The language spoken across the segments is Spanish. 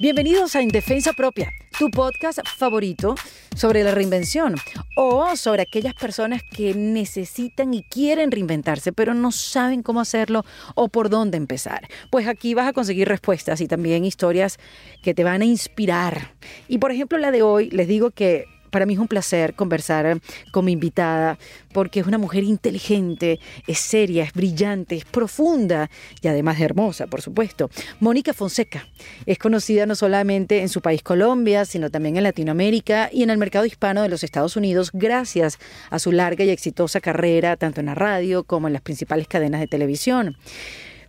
Bienvenidos a Indefensa Propia, tu podcast favorito sobre la reinvención o sobre aquellas personas que necesitan y quieren reinventarse, pero no saben cómo hacerlo o por dónde empezar. Pues aquí vas a conseguir respuestas y también historias que te van a inspirar. Y por ejemplo, la de hoy, les digo que para mí es un placer conversar con mi invitada porque es una mujer inteligente, es seria, es brillante, es profunda y además hermosa, por supuesto. Mónica Fonseca es conocida no solamente en su país Colombia, sino también en Latinoamérica y en el mercado hispano de los Estados Unidos gracias a su larga y exitosa carrera tanto en la radio como en las principales cadenas de televisión.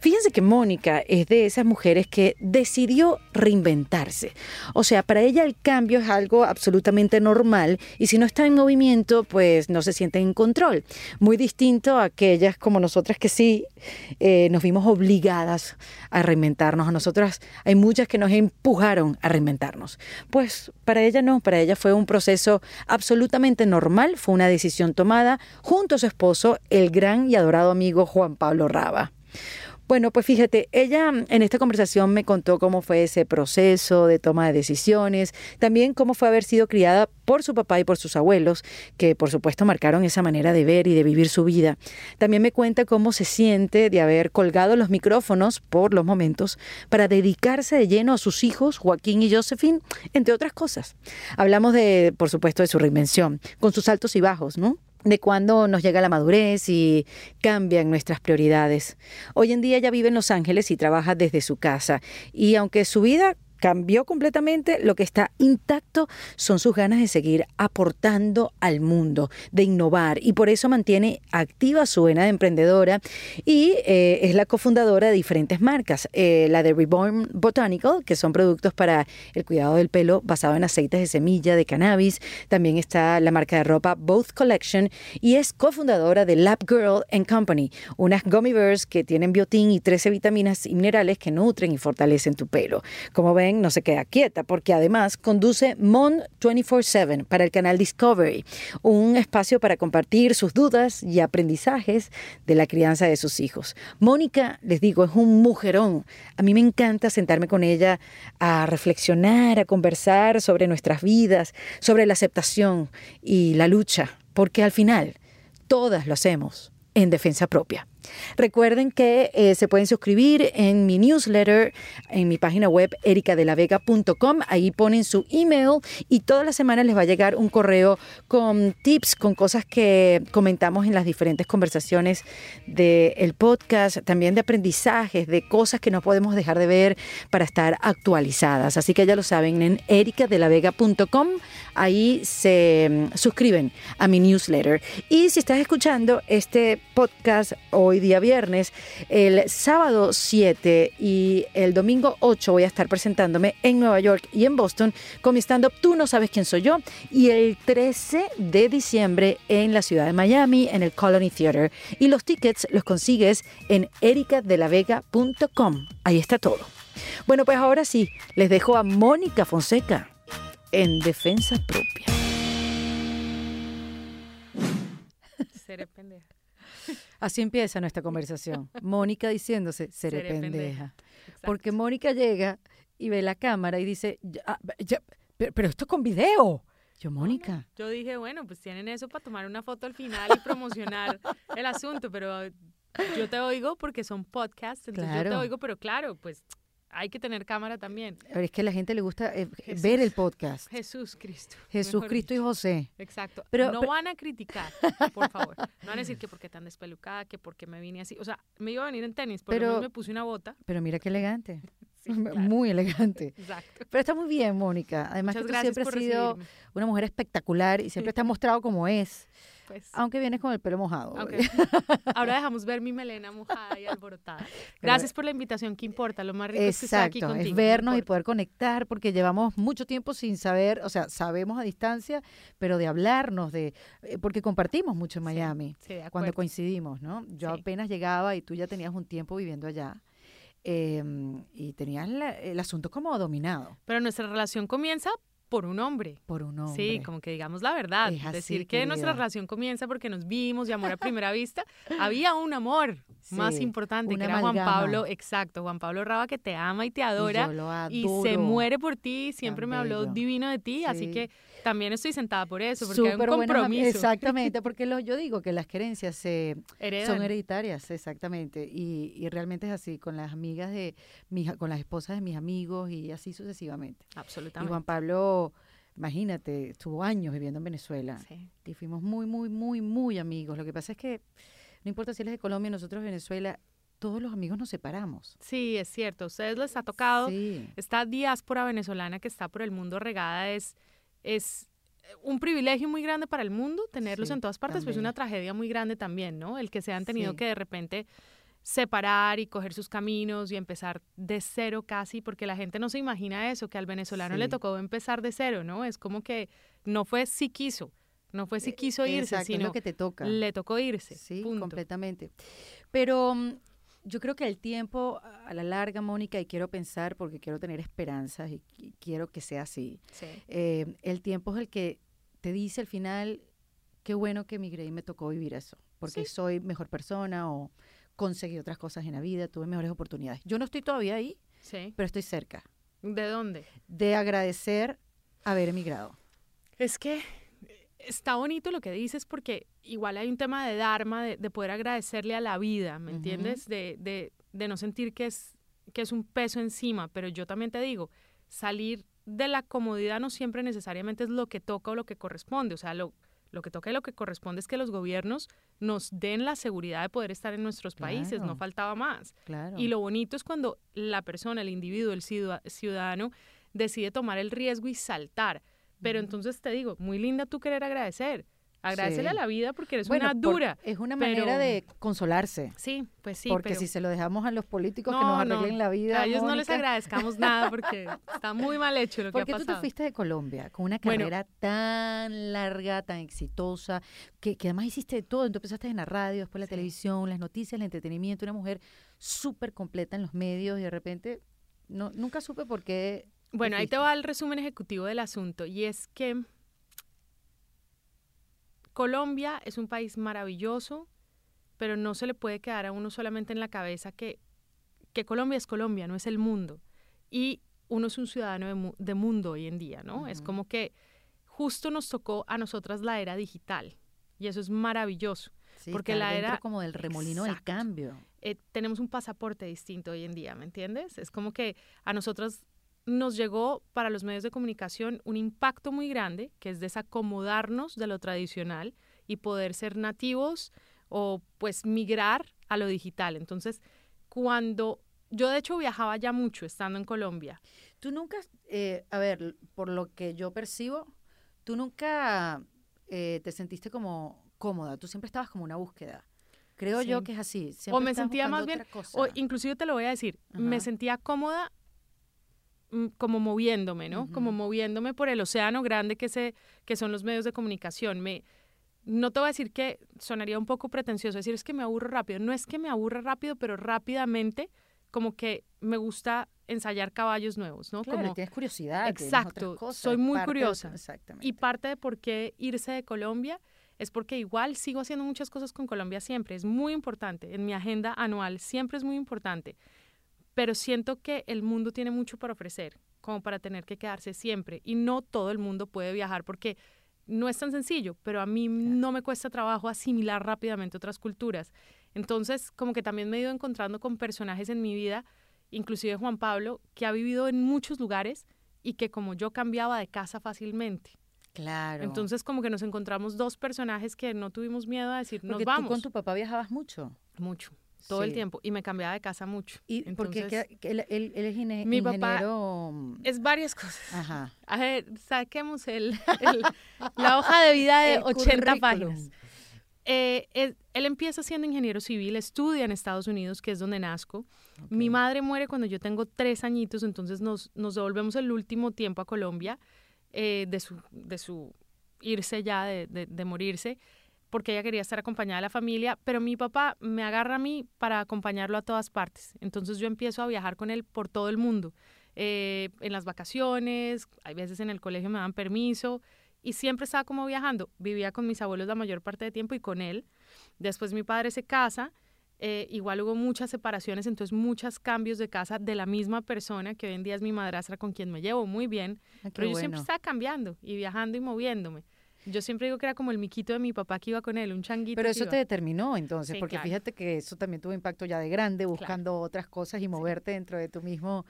Fíjense que Mónica es de esas mujeres que decidió reinventarse. O sea, para ella el cambio es algo absolutamente normal y si no está en movimiento, pues no se siente en control. Muy distinto a aquellas como nosotras que sí eh, nos vimos obligadas a reinventarnos. A nosotras hay muchas que nos empujaron a reinventarnos. Pues para ella no, para ella fue un proceso absolutamente normal, fue una decisión tomada junto a su esposo, el gran y adorado amigo Juan Pablo Raba. Bueno, pues fíjate, ella mm, en esta conversación me contó cómo fue ese proceso de toma de decisiones, también cómo fue haber sido criada por su papá y por sus abuelos, que por supuesto marcaron esa manera de ver y de vivir su vida. También me cuenta cómo se siente de haber colgado los micrófonos por los momentos para dedicarse de lleno a sus hijos, Joaquín y Josephine, entre otras cosas. Hablamos de, por supuesto, de su reinvención, con sus altos y bajos, ¿no? De cuándo nos llega la madurez y cambian nuestras prioridades. Hoy en día ella vive en Los Ángeles y trabaja desde su casa y aunque su vida cambió completamente, lo que está intacto son sus ganas de seguir aportando al mundo, de innovar y por eso mantiene activa su vena de emprendedora y eh, es la cofundadora de diferentes marcas, eh, la de Reborn Botanical, que son productos para el cuidado del pelo basado en aceites de semilla de cannabis, también está la marca de ropa Both Collection y es cofundadora de Lab Girl and Company, unas gummy bears que tienen biotín y 13 vitaminas y minerales que nutren y fortalecen tu pelo. Como ven, no se queda quieta porque además conduce Mon 24/7 para el canal Discovery, un espacio para compartir sus dudas y aprendizajes de la crianza de sus hijos. Mónica, les digo, es un mujerón. A mí me encanta sentarme con ella a reflexionar, a conversar sobre nuestras vidas, sobre la aceptación y la lucha, porque al final todas lo hacemos en defensa propia. Recuerden que eh, se pueden suscribir en mi newsletter, en mi página web ericadelavega.com. Ahí ponen su email y todas las semanas les va a llegar un correo con tips, con cosas que comentamos en las diferentes conversaciones del podcast, también de aprendizajes, de cosas que no podemos dejar de ver para estar actualizadas. Así que ya lo saben en ericadelavega.com. Ahí se mm, suscriben a mi newsletter. Y si estás escuchando este podcast o hoy día viernes. El sábado 7 y el domingo 8 voy a estar presentándome en Nueva York y en Boston con mi stand-up Tú no sabes quién soy yo. Y el 13 de diciembre en la ciudad de Miami, en el Colony Theater. Y los tickets los consigues en ericadelavega.com. Ahí está todo. Bueno, pues ahora sí, les dejo a Mónica Fonseca en defensa propia. Seré pendeja. Así empieza nuestra conversación. Mónica diciéndose, seré, pendeja. Porque Mónica llega y ve la cámara y dice, ah, pero, esto es con video. Yo, Mónica. yo dije, bueno, pues tienen eso para tomar una foto al final y promocionar el asunto, pero yo te oigo porque son podcasts, entonces yo te oigo, pero claro, pues hay que tener cámara también. Pero es que a la gente le gusta eh, ver el podcast. Jesús Cristo. Jesús Cristo y José. Exacto. Pero no van a criticar, por favor. No van a decir que porque tan despelucada, que porque me vine así. O sea, me iba a venir en tenis, pero me puse una bota. Pero mira qué elegante. Muy elegante. Exacto. Pero está muy bien, Mónica. Además que tú siempre has sido una mujer espectacular y siempre te has mostrado como es. Pues. Aunque vienes con el pelo mojado. Ahora dejamos ver mi melena mojada y alborotada. Gracias por la invitación, ¿qué importa? Lo más rico es que estar aquí contigo. Es vernos y poder conectar, porque llevamos mucho tiempo sin saber, o sea, sabemos a distancia, pero de hablarnos, de eh, porque compartimos mucho en Miami cuando coincidimos, ¿no? Yo apenas llegaba y tú ya tenías un tiempo viviendo allá. Em, y tenías el asunto como dominado. Pero nuestra relación comienza por un hombre. Por un hombre. Sí, como que digamos la verdad. Decir que nuestra relación comienza porque nos vimos y amor a primera vista. Había un amor más importante, que era Juan Pablo, exacto, Juan Pablo Raba, que te ama y te adora. Y, se muere por ti, siempre me habló divino de ti, así que también estoy sentada por eso, porque hay un compromiso. exactamente, porque lo, yo digo que las creencias se, son hereditarias, exactamente, y, y, realmente es así, con las amigas de, mi, con las esposas de mis amigos y así sucesivamente. Absolutamente. Y Juan Pablo imagínate, estuvo años viviendo en Venezuela y fuimos muy, muy, muy, muy amigos. Lo que pasa es que no importa si él es de Colombia, nosotros de Venezuela, todos los amigos nos separamos. Sí, es cierto. A ustedes les ha tocado. Esta diáspora venezolana que está por el mundo regada es, es un privilegio muy grande para el mundo tenerlos en todas partes, pero es una tragedia muy grande también, ¿no? El que se han tenido que de repente separar y coger sus caminos y empezar de cero casi, porque la gente no se imagina eso, que al venezolano le tocó empezar de cero, ¿no? Es como que no fue si quiso, no fue si eh, quiso irse, sino que te toca. le tocó irse. Sí, completamente. Pero mm, yo creo que el tiempo a la larga, Mónica, y quiero pensar porque quiero tener esperanzas y, quiero que sea así. Eh, el tiempo es el que te dice al final, qué bueno que emigré y me tocó vivir eso, porque soy mejor persona o conseguí otras cosas en la vida, tuve mejores oportunidades. Yo no estoy todavía ahí, pero estoy cerca. ¿De dónde? De agradecer haber emigrado. Es que está bonito lo que dices porque igual hay un tema de Dharma, de, poder agradecerle a la vida, ¿me entiendes? De, de, de, no sentir que es, que es un peso encima, pero yo también te digo, salir de la comodidad no siempre necesariamente es lo que toca o lo que corresponde, o sea, lo, lo que toca y lo que corresponde es que los gobiernos nos den la seguridad de poder estar en nuestros países, no faltaba más. Y lo bonito es cuando la persona, el individuo, el ciudadano, decide tomar el riesgo y saltar. Pero entonces te digo, muy linda tú querer agradecer. Agradecele a la vida porque eres una dura. es una manera de consolarse. Sí, pues sí. Porque si se lo dejamos a los políticos que nos arreglen la vida. A ellos no les agradezcamos nada porque está muy mal hecho lo que ha pasado. ¿Por qué tú te fuiste de Colombia con una carrera tan larga, tan exitosa, que, que, además hiciste de todo? Entonces empezaste en la radio, después la televisión, las noticias, el entretenimiento, una mujer súper completa en los medios y de repente no, nunca supe por qué bueno, ahí te va el resumen ejecutivo del asunto y es que Colombia es un país maravilloso, pero no se le puede quedar a uno solamente en la cabeza que, que Colombia es Colombia, no es el mundo. Y uno es un ciudadano de, mundo hoy en día, ¿no? Es como que justo nos tocó a nosotras la era digital y eso es maravilloso. porque la era como del remolino del cambio. Eh, tenemos un pasaporte distinto hoy en día, ¿me entiendes? Es como que a nosotros nos llegó para los medios de comunicación un impacto muy grande, que es desacomodarnos de lo tradicional y poder ser nativos o pues migrar a lo digital. Entonces, cuando yo de hecho viajaba ya mucho estando en Colombia. Tú nunca, eh, a ver, por lo que yo percibo, tú nunca eh, te sentiste como cómoda, tú siempre estabas como una búsqueda. Creo yo que es así. o me sentía más bien, o inclusive te lo voy a decir, me sentía cómoda como moviéndome, ¿no? Como moviéndome por el océano grande que, se, que son los medios de comunicación. Me, no te voy a decir que sonaría un poco pretencioso decir es que me aburro rápido. No es que me aburra rápido, pero rápidamente como que me gusta ensayar caballos nuevos, ¿no? Claro, como, tienes curiosidad. Exacto, soy muy curiosa. exactamente. Y parte de por qué irse de Colombia es porque igual sigo haciendo muchas cosas con Colombia siempre. Es muy importante. En mi agenda anual siempre es muy importante pero siento que el mundo tiene mucho para ofrecer, como para tener que quedarse siempre. Y no todo el mundo puede viajar porque no es tan sencillo, pero a mí no me cuesta trabajo asimilar rápidamente otras culturas. Entonces, como que también me he ido encontrando con personajes en mi vida, inclusive Juan Pablo, que ha vivido en muchos lugares y que como yo cambiaba de casa fácilmente. Claro. Entonces, como que nos encontramos dos personajes que no tuvimos miedo a decir, nos vamos. Tú con tu papá viajabas mucho. Mucho todo el tiempo y me cambiaba de casa mucho. ¿Y porque él, él, es ingeniero? Mi papá es varias cosas. Ajá. A ver, saquemos el, la hoja de vida de 80 páginas. Eh, él, empieza siendo ingeniero civil, estudia en Estados Unidos, que es donde nazco. Mi madre muere cuando yo tengo tres añitos, entonces nos, nos devolvemos el último tiempo a Colombia eh, de, su, de su irse ya, de, de, de morirse porque ella quería estar acompañada de la familia, pero mi papá me agarra a mí para acompañarlo a todas partes. Entonces yo empiezo a viajar con él por todo el mundo. eh, en las vacaciones, hay veces en el colegio me dan permiso y siempre estaba como viajando. Vivía con mis abuelos la mayor parte del tiempo y con él. Después mi padre se casa, eh, igual hubo muchas separaciones, entonces muchos cambios de casa de la misma persona, que hoy en día es mi madrastra con quien me llevo muy bien, Ah, pero yo siempre estaba cambiando y viajando y moviéndome. Yo siempre digo que era como el miquito de mi papá que iba con él, un changuito. Pero eso te determinó entonces, Sí, porque claro. fíjate que eso también tuvo impacto ya de grande, buscando otras cosas y moverte dentro de tu mismo,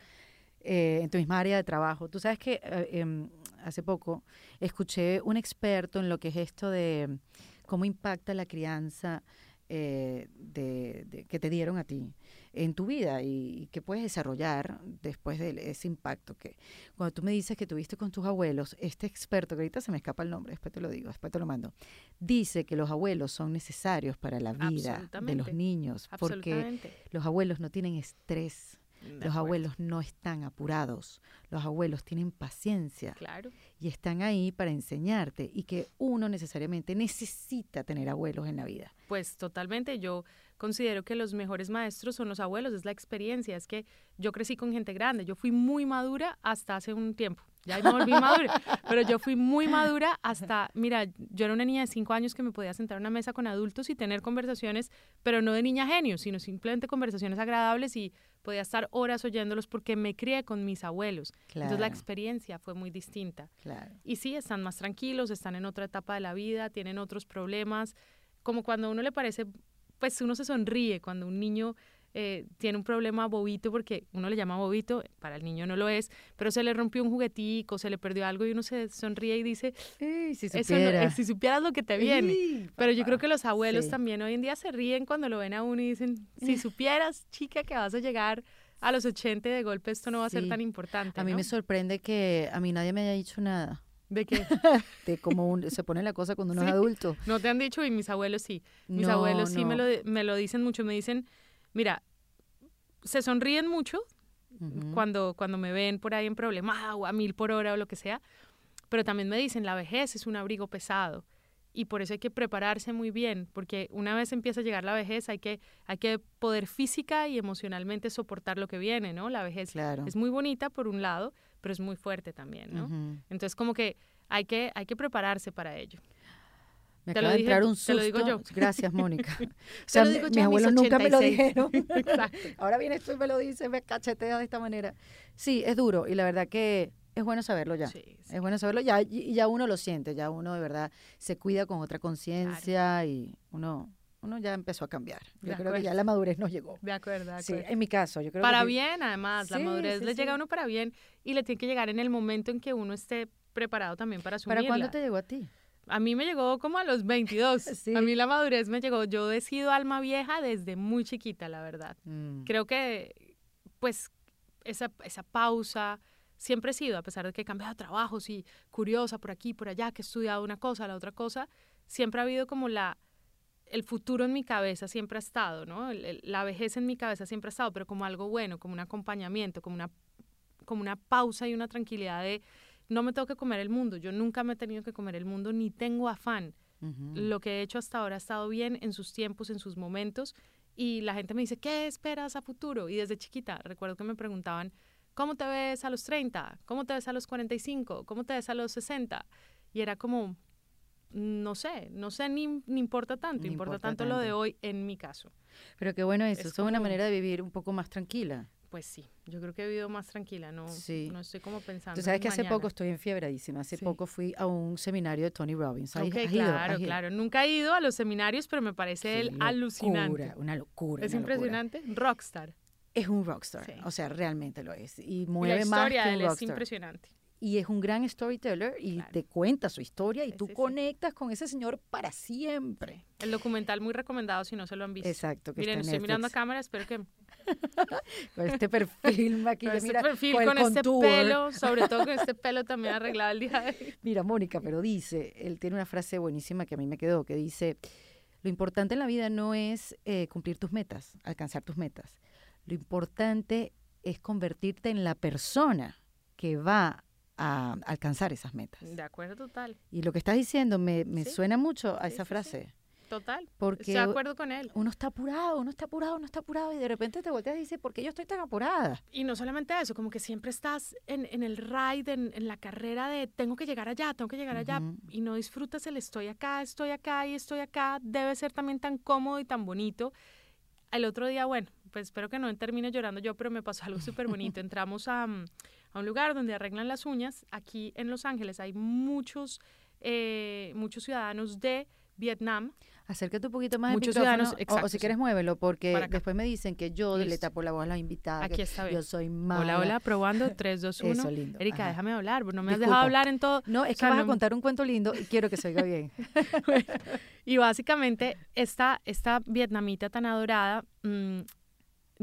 eh, en tu misma área de trabajo. Tú sabes que eh, em, hace poco escuché un experto en lo que es esto de cómo impacta la crianza eh, de, de- que te dieron a ti en tu vida y, y que puedes desarrollar después de ese impacto que cuando tú me dices que tuviste con tus abuelos, este experto, que ahorita se me escapa el nombre, después te lo digo, después te lo mando, dice que los abuelos son necesarios para la vida de los niños porque los abuelos no tienen estrés, De los abuelos no están apurados, los abuelos tienen paciencia Claro. y están ahí para enseñarte y que uno necesariamente necesita tener abuelos en la vida. Pues totalmente, yo considero que los mejores maestros son los abuelos, es la experiencia, es que yo crecí con gente grande, yo fui muy madura hasta hace un tiempo, ya me volví madura, pero yo fui muy madura hasta, mira, yo era una niña de cinco años que me podía sentar a una mesa con adultos y tener conversaciones, pero no de niña genio, sino simplemente conversaciones agradables y podía estar horas oyéndolos porque me crié con mis abuelos. Entonces la experiencia fue muy distinta. Claro. Y sí, están más tranquilos, están en otra etapa de la vida, tienen otros problemas, como cuando a uno le parece, pues uno se sonríe cuando un niño eh, tiene un problema bobito, porque uno le llama bobito, para el niño no lo es, pero se le rompió un juguetico, se le perdió algo y uno se sonríe y dice, Ey, si no- eh, si supieras lo que te viene. Ey, Pero yo creo que los abuelos Sí. también hoy en día se ríen cuando lo ven a uno y dicen, si supieras, chica, que vas a llegar a los 80 y de golpe esto no va a ser tan importante. A mí ¿no? me sorprende que a mí nadie me haya dicho nada ¿De qué? de cómo un- se pone la cosa cuando uno es adulto. No te han dicho y mis abuelos sí. Mis No, abuelos sí me lo, me lo dicen mucho. Me dicen, mira, se sonríen mucho cuando, cuando me ven por ahí en problema o a mil por hora o lo que sea, pero también me dicen, la vejez es un abrigo pesado y por eso hay que prepararse muy bien, porque una vez empieza a llegar la vejez hay que, hay que poder física y emocionalmente soportar lo que viene, ¿no? La vejez Claro. es muy bonita por un lado, pero es muy fuerte también, ¿no? Entonces como que hay que, hay que prepararse para ello. Me Te acaba de entrar un te lo digo susto. yo. Gracias, Mónica. O sea, mi- mis abuelos nunca me lo 86. dijeron. Ahora vienes tú y me lo dices, me cacheteas de esta manera. Sí, es duro y la verdad que es bueno saberlo ya. Sí, sí. Es bueno saberlo ya y ya uno lo siente, ya uno de verdad se cuida con otra conciencia y uno uno ya empezó a cambiar. Yo De creo que ya la madurez nos llegó. De acuerdo, de Sí, acuerdo. en mi caso, yo creo para que bien, además, la Sí, madurez sí, le llega a sí. uno para bien y le tiene que llegar en el momento en que uno esté preparado también para asumirla. ¿Para cuándo te llegó a ti? A mí me llegó como a los 22. Sí. A mí la madurez me llegó. Yo he sido alma vieja desde muy chiquita, la verdad. Mm, Creo que, pues, esa, esa pausa siempre he sido, a pesar de que he cambiado de trabajos y curiosa por aquí, por allá, que he estudiado una cosa, la otra cosa, siempre ha habido como la, el futuro en mi cabeza siempre ha estado, ¿no? El- el- la vejez en mi cabeza siempre ha estado, pero como algo bueno, como un acompañamiento, como una, como una pausa y una tranquilidad de no me tengo que comer el mundo. Yo nunca me he tenido que comer el mundo, ni tengo afán. Lo que he hecho hasta ahora ha estado bien en sus tiempos, en sus momentos. Y la gente me dice, ¿qué esperas a futuro? Y desde chiquita, recuerdo que me preguntaban, ¿cómo te ves a los 30? ¿Cómo te ves a los 45? ¿Cómo te ves a los 60? Y era como, no sé, no sé ni, ni importa tanto, Ni importa, importa tanto, lo de hoy en mi caso. Pero qué bueno eso, es una manera de vivir un poco más tranquila. Pues sí, yo creo que he vivido más tranquila, no, Sí. no estoy como pensando. Tú sabes que hace mañana. poco estoy enfiebradísima. Hace Sí. poco fui a un seminario de Tony Robbins. ¿Has- Ok, has ido? claro, ¿Has ido? claro. Nunca he ido a los seminarios, pero me parece él alucinante. locura, Una locura. Es una locura. impresionante. Rockstar. Es un rockstar. Sí. O sea, realmente lo es. Y Y la mueve más historia que un él es rockstar. impresionante. y es un gran storyteller y Claro. te cuenta su historia y Sí, tú sí, conectas con ese señor para siempre. El documental muy recomendado si no se lo han visto. Exacto, que Miren, estoy en mirando a Netflix. cámara, espero que Con este perfil con maquillado, este mira, perfil, con, con, este pelo, sobre todo con este pelo también arreglado el día de hoy. Mira, Mónica, pero dice, él tiene una frase buenísima que a mí me quedó, que dice, lo importante en la vida no es eh, cumplir tus metas, alcanzar tus metas. Lo importante es convertirte en la persona que va a alcanzar esas metas. De acuerdo, total. Y lo que estás diciendo me, me Sí. suena mucho a Sí, esa sí. frase. Total. Porque Estoy de acuerdo con él. Uno está apurado, uno está apurado, uno está apurado y de repente te volteas y dices, ¿por qué yo estoy tan apurada? Y no solamente eso, como que siempre estás en, en el ride, en, en, la carrera de tengo que llegar allá, tengo que llegar allá, uh -huh. y no disfrutas el estoy acá, estoy acá y estoy acá. Debe ser también tan cómodo y tan bonito. El otro día, bueno, pues espero que no termine llorando yo, pero me pasó algo súper bonito. Entramos a, a, un lugar donde arreglan las uñas. Aquí en Los Ángeles hay muchos, eh, muchos ciudadanos de Vietnam. Acércate un poquito más Muchos ciudadanos, exacto, o, o, si quieres muévelo, porque después me dicen que yo Listo. le tapo la voz a las invitadas. Aquí está bien. Yo soy mala. Hola, hola, probando. 3, 2, 1. Eso, lindo. Erika, Ajá. déjame hablar, no me has dejado hablar en todo. No, es O sea, que vas a contar un cuento lindo y quiero que se oiga bien. Y básicamente, esta, esta vietnamita tan adorada, mm,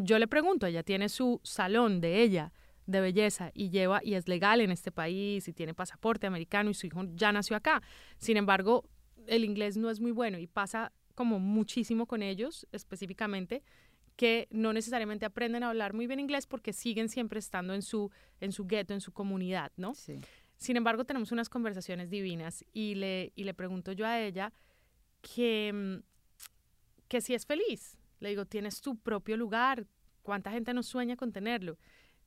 yo le pregunto, ella tiene su salón de ella de belleza y lleva y es legal en este país y tiene pasaporte americano y su hijo ya nació acá. Sin embargo, el inglés no es muy bueno y pasa como muchísimo con ellos específicamente que no necesariamente aprenden a hablar muy bien inglés porque siguen siempre estando en su en su gueto, en su comunidad, ¿no? Sí. Sin embargo, tenemos unas conversaciones divinas y le, y le pregunto yo a ella que, que si es feliz. Le digo, tienes tu propio lugar, ¿cuánta gente no sueña con tenerlo?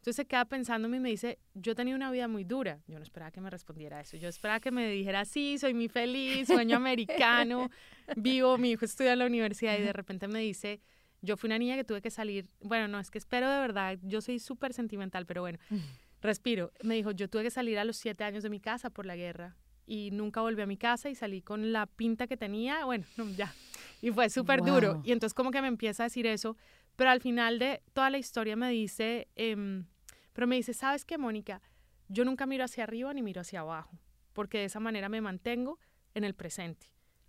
Entonces se queda pensándome y me dice, yo tenido una vida muy dura. Yo no esperaba que me respondiera eso. Yo esperaba que me dijera, sí, soy muy feliz, sueño americano, vivo, mi hijo estudia en la universidad y de repente me dice, yo fui una niña que tuve que salir. Bueno, no, es que espero de verdad, yo soy súper sentimental, pero bueno, respiro. Me dijo, yo tuve que salir a los siete años de mi casa por la guerra y nunca volví a mi casa y salí con la pinta que tenía, bueno, no, ya. Y fue súper duro. Y entonces como que me empieza a decir eso, pero al final de toda la historia me dice, em, pero me dice, ¿sabes qué, Mónica? Yo nunca miro hacia arriba ni miro hacia abajo, porque de esa manera me mantengo en el presente.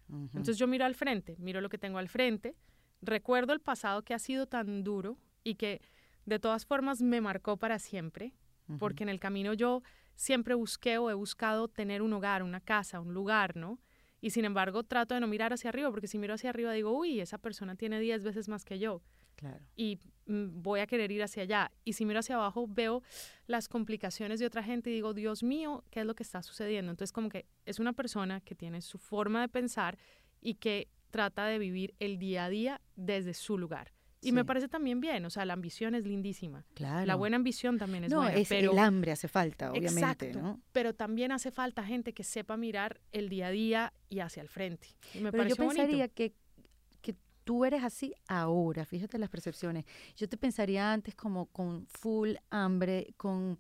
Entonces yo miro al frente, miro lo que tengo al frente, recuerdo el pasado que ha sido tan duro y que de todas formas me marcó para siempre, porque en el camino yo siempre busqué o he buscado tener un hogar, una casa, un lugar, ¿no? Y sin embargo trato de no mirar hacia arriba, porque si miro hacia arriba digo, uy, esa persona tiene 10 veces más que yo Claro. y mm, voy a querer ir hacia allá. Y si miro hacia abajo, veo las complicaciones de otra gente y digo, Dios mío, ¿qué es lo que está sucediendo? Entonces, como que es una persona que tiene su forma de pensar y que trata de vivir el día a día desde su lugar. Y me parece también bien, o sea, la ambición es lindísima. Claro. La buena ambición también es no, buena, es pero el hambre hace falta, obviamente, Exacto. ¿no? pero también hace falta gente que sepa mirar el día a día y hacia el frente. Y me Pero yo bonito. pensaría que, que tú eres así ahora, fíjate las percepciones. Yo te pensaría antes como con full hambre, con...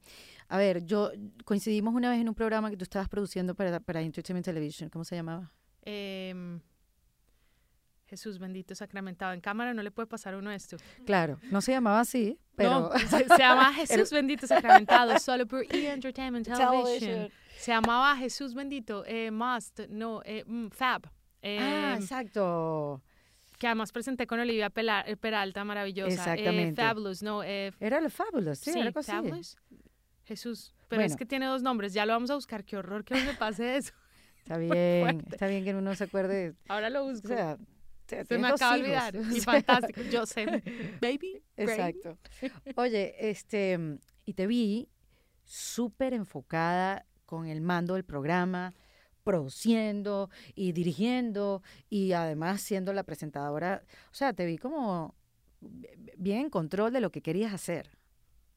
A ver, yo coincidimos una vez en un programa que tú estabas produciendo para, para Entertainment Television, ¿cómo se llamaba? Em, Jesús bendito sacramentado. En cámara no le puede pasar a uno esto. Claro, no se llamaba así, pero... No, se, se llama Jesús bendito sacramentado, solo por E! Entertainment Television. Television. Se llamaba Jesús bendito, eh, Must, no, eh, mm, Fab. Ah, em, exacto. que además presenté con Olivia eh, Peralta, maravillosa. Exactamente. Eh, Fabulous, no, eh, Era lo Fabulous, sí, sí, era algo. Fabulous. Jesús, pero es Bueno. que tiene dos nombres, ya lo vamos a buscar, qué horror que no me pase eso. Está bien, está bien que uno se acuerde. Ahora lo O busco. sea, te- Se me acaba de olvidar. Y fantástico. Yo sé. Baby. brain. Exacto. Oye, este, y te vi súper enfocada con el mando del programa, produciendo y dirigiendo y además siendo la presentadora. O sea, te vi como bien en control de lo que querías hacer.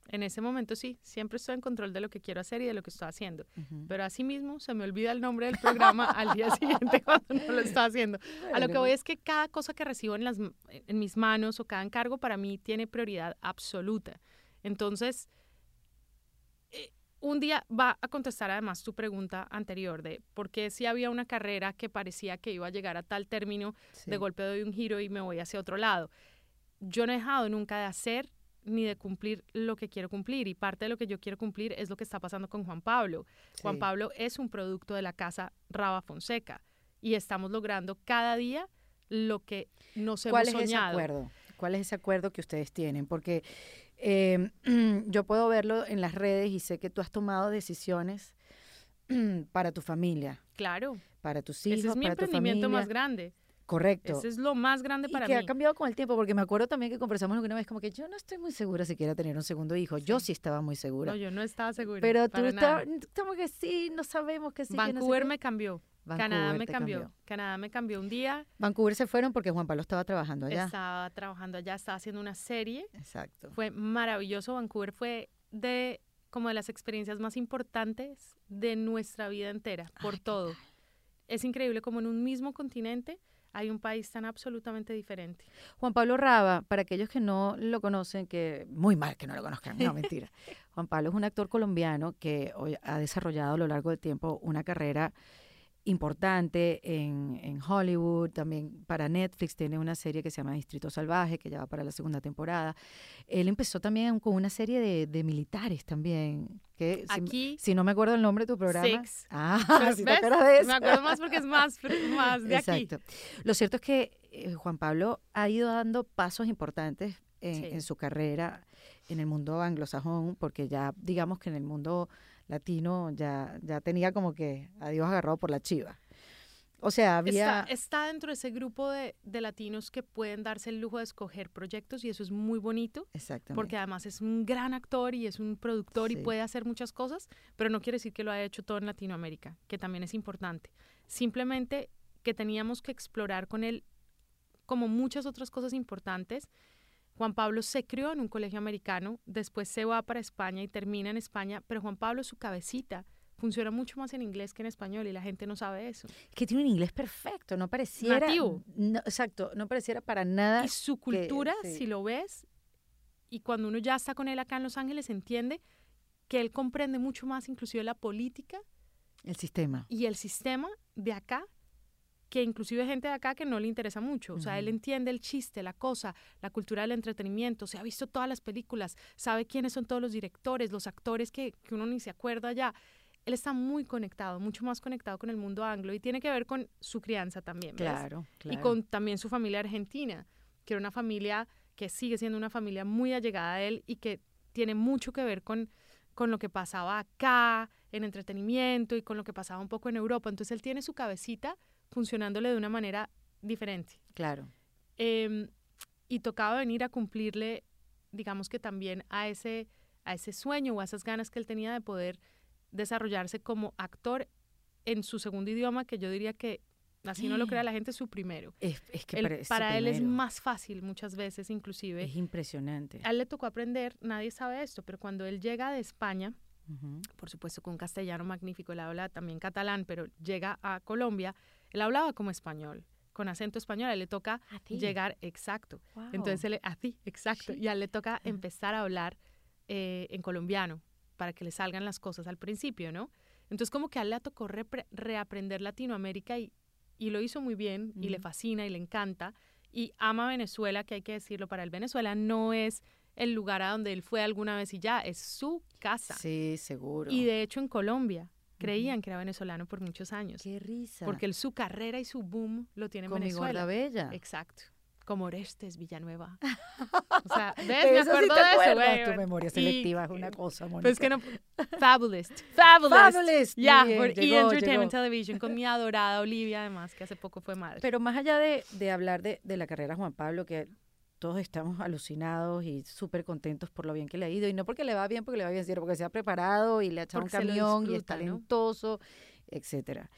En ese momento sí, siempre estoy en control de lo que quiero hacer y de lo que estoy haciendo. Ujú. Pero asimismo se me olvida el nombre del programa al día siguiente cuando no lo estoy haciendo. A lo que voy es que cada cosa que recibo en, las, en mis manos o cada encargo para mí tiene prioridad absoluta. Entonces, eh, un día va a contestar además tu pregunta anterior de por qué si había una carrera que parecía que iba a llegar a tal término, sí. de golpe doy un giro y me voy hacia otro lado. Yo no he dejado nunca de hacer ni de cumplir lo que quiero cumplir y parte de lo que yo quiero cumplir es lo que está pasando con Juan Pablo. Juan. Pablo es un producto de la casa Raba Fonseca y estamos logrando cada día lo que nos hemos ¿Cuál es ese acuerdo? ¿Cuál es ese acuerdo que ustedes tienen? Porque eh, yo puedo verlo en las redes y sé que tú has tomado decisiones para tu familia, Claro, para tus hijos, ese es mi para tu emprendimiento familia. más grande. Correcto. Ese es lo más grande y para que mí. ha cambiado con el tiempo, porque me acuerdo también que conversamos alguna vez como que yo no estoy muy segura si quiera tener un segundo hijo. Yo sí estaba muy segura. No, yo no estaba segura. pero tú estabas, estamos que sí, no sabemos que sí. que no sé Vancouver me cambió. Canadá me cambió. Canadá me cambió un día. Vancouver se fueron porque Juan Pablo estaba trabajando allá. Estaba trabajando allá, estaba haciendo una serie. Exacto. Fue maravilloso. Vancouver fue de como de las experiencias más importantes de nuestra vida entera, por todo. Es increíble como en un mismo continente hay un país tan absolutamente diferente. Juan Pablo Raba, para aquellos que no lo conocen, que muy mal que no lo conozcan, no mentira. Juan Pablo es un actor colombiano que hoy ha desarrollado a lo largo del tiempo una carrera importante en, en, Hollywood, también para Netflix tiene una serie que se llama Distrito Salvaje, que ya va para la segunda temporada. Él empezó también con una serie de, de militares también. Que Aquí. Si, no me acuerdo el nombre de tu programa. Six. Ah, si te acuerdas de eso. Me acuerdo más porque es más, más de Exacto. Lo cierto es que eh, Juan Pablo ha ido dando pasos importantes en, en su carrera en el mundo anglosajón, porque ya digamos que en el mundo latino ya, ya tenía como que a Dios agarrado por la chiva. O sea, había... Está, está dentro de ese grupo de, de, latinos que pueden darse el lujo de escoger proyectos y eso es muy bonito. Exactamente. Porque además es un gran actor y es un productor sí. y puede hacer muchas cosas, pero no quiere decir que lo haya hecho todo en Latinoamérica, que también es importante. Simplemente que teníamos que explorar con él como muchas otras cosas importantes Juan Pablo se crió en un colegio americano, después se va para España y termina en España, pero Juan Pablo, su cabecita, funciona mucho más en inglés que en español y la gente no sabe eso. Que tiene un inglés perfecto, no pareciera... Nativo. No, exacto, no pareciera para nada... Y su cultura, que, sí. si lo ves, y cuando uno ya está con él acá en Los Ángeles, entiende que él comprende mucho más inclusive la política. El sistema. Y el sistema de acá que inclusive gente de acá que no le interesa mucho. O sea, uh -huh. él entiende el chiste, la cosa, la cultura del entretenimiento, se ha visto todas las películas, sabe quiénes son todos los directores, los actores que, que uno ni se acuerda ya. Él está muy conectado, mucho más conectado con el mundo anglo y tiene que ver con su crianza también. ¿ves? Claro, claro. Y con también su familia argentina, que era una familia que sigue siendo una familia muy allegada a él y que tiene mucho que ver con, con lo que pasaba acá en entretenimiento y con lo que pasaba un poco en Europa. Entonces él tiene su cabecita funcionándole de una manera diferente. Claro. Eh, y tocaba venir a cumplirle, digamos que también a ese, a ese sueño o a esas ganas que él tenía de poder desarrollarse como actor en su segundo idioma, que yo diría que así no lo crea la gente, su primero. Es, es que él, para, para él es más fácil muchas veces, inclusive. Es impresionante. A él le tocó aprender, nadie sabe esto, pero cuando él llega de España, uh -huh. por supuesto con un castellano magnífico, él habla también catalán, pero llega a Colombia, él hablaba como español, con acento español, a él le toca llegar, exacto. Wow. Entonces, él, a ti, exacto. Sí. Y a él le toca empezar a hablar eh, en colombiano para que le salgan las cosas al principio, ¿no? Entonces, como que a él le tocó re reaprender Latinoamérica y, y, lo hizo muy bien mm. y le fascina y le encanta y ama Venezuela, que hay que decirlo, para él Venezuela no es el lugar a donde él fue alguna vez y ya, es su casa. Sí, seguro. Y de hecho en Colombia creían que era venezolano por muchos años. Qué risa. Porque su carrera y su boom lo tiene en Con Venezuela. Mi bella. Exacto. Como Orestes Villanueva. o sea, ¿ves? Me acuerdo sí de eso, güey. Tu memoria selectiva y, es una cosa, Mónica. Pues que no... Fabulous. Fabulous. Fabulous. Ya, yeah, por llegó, E! Entertainment llegó. Television con mi adorada Olivia, además, que hace poco fue madre. Pero más allá de, de hablar de, de la carrera Juan Pablo, que todos estamos alucinados y súper contentos por lo bien que le ha ido. Y no porque le va bien, porque le va bien, sino porque se ha preparado y le ha echado porque un camión y es talentoso, ¿no? etcétera.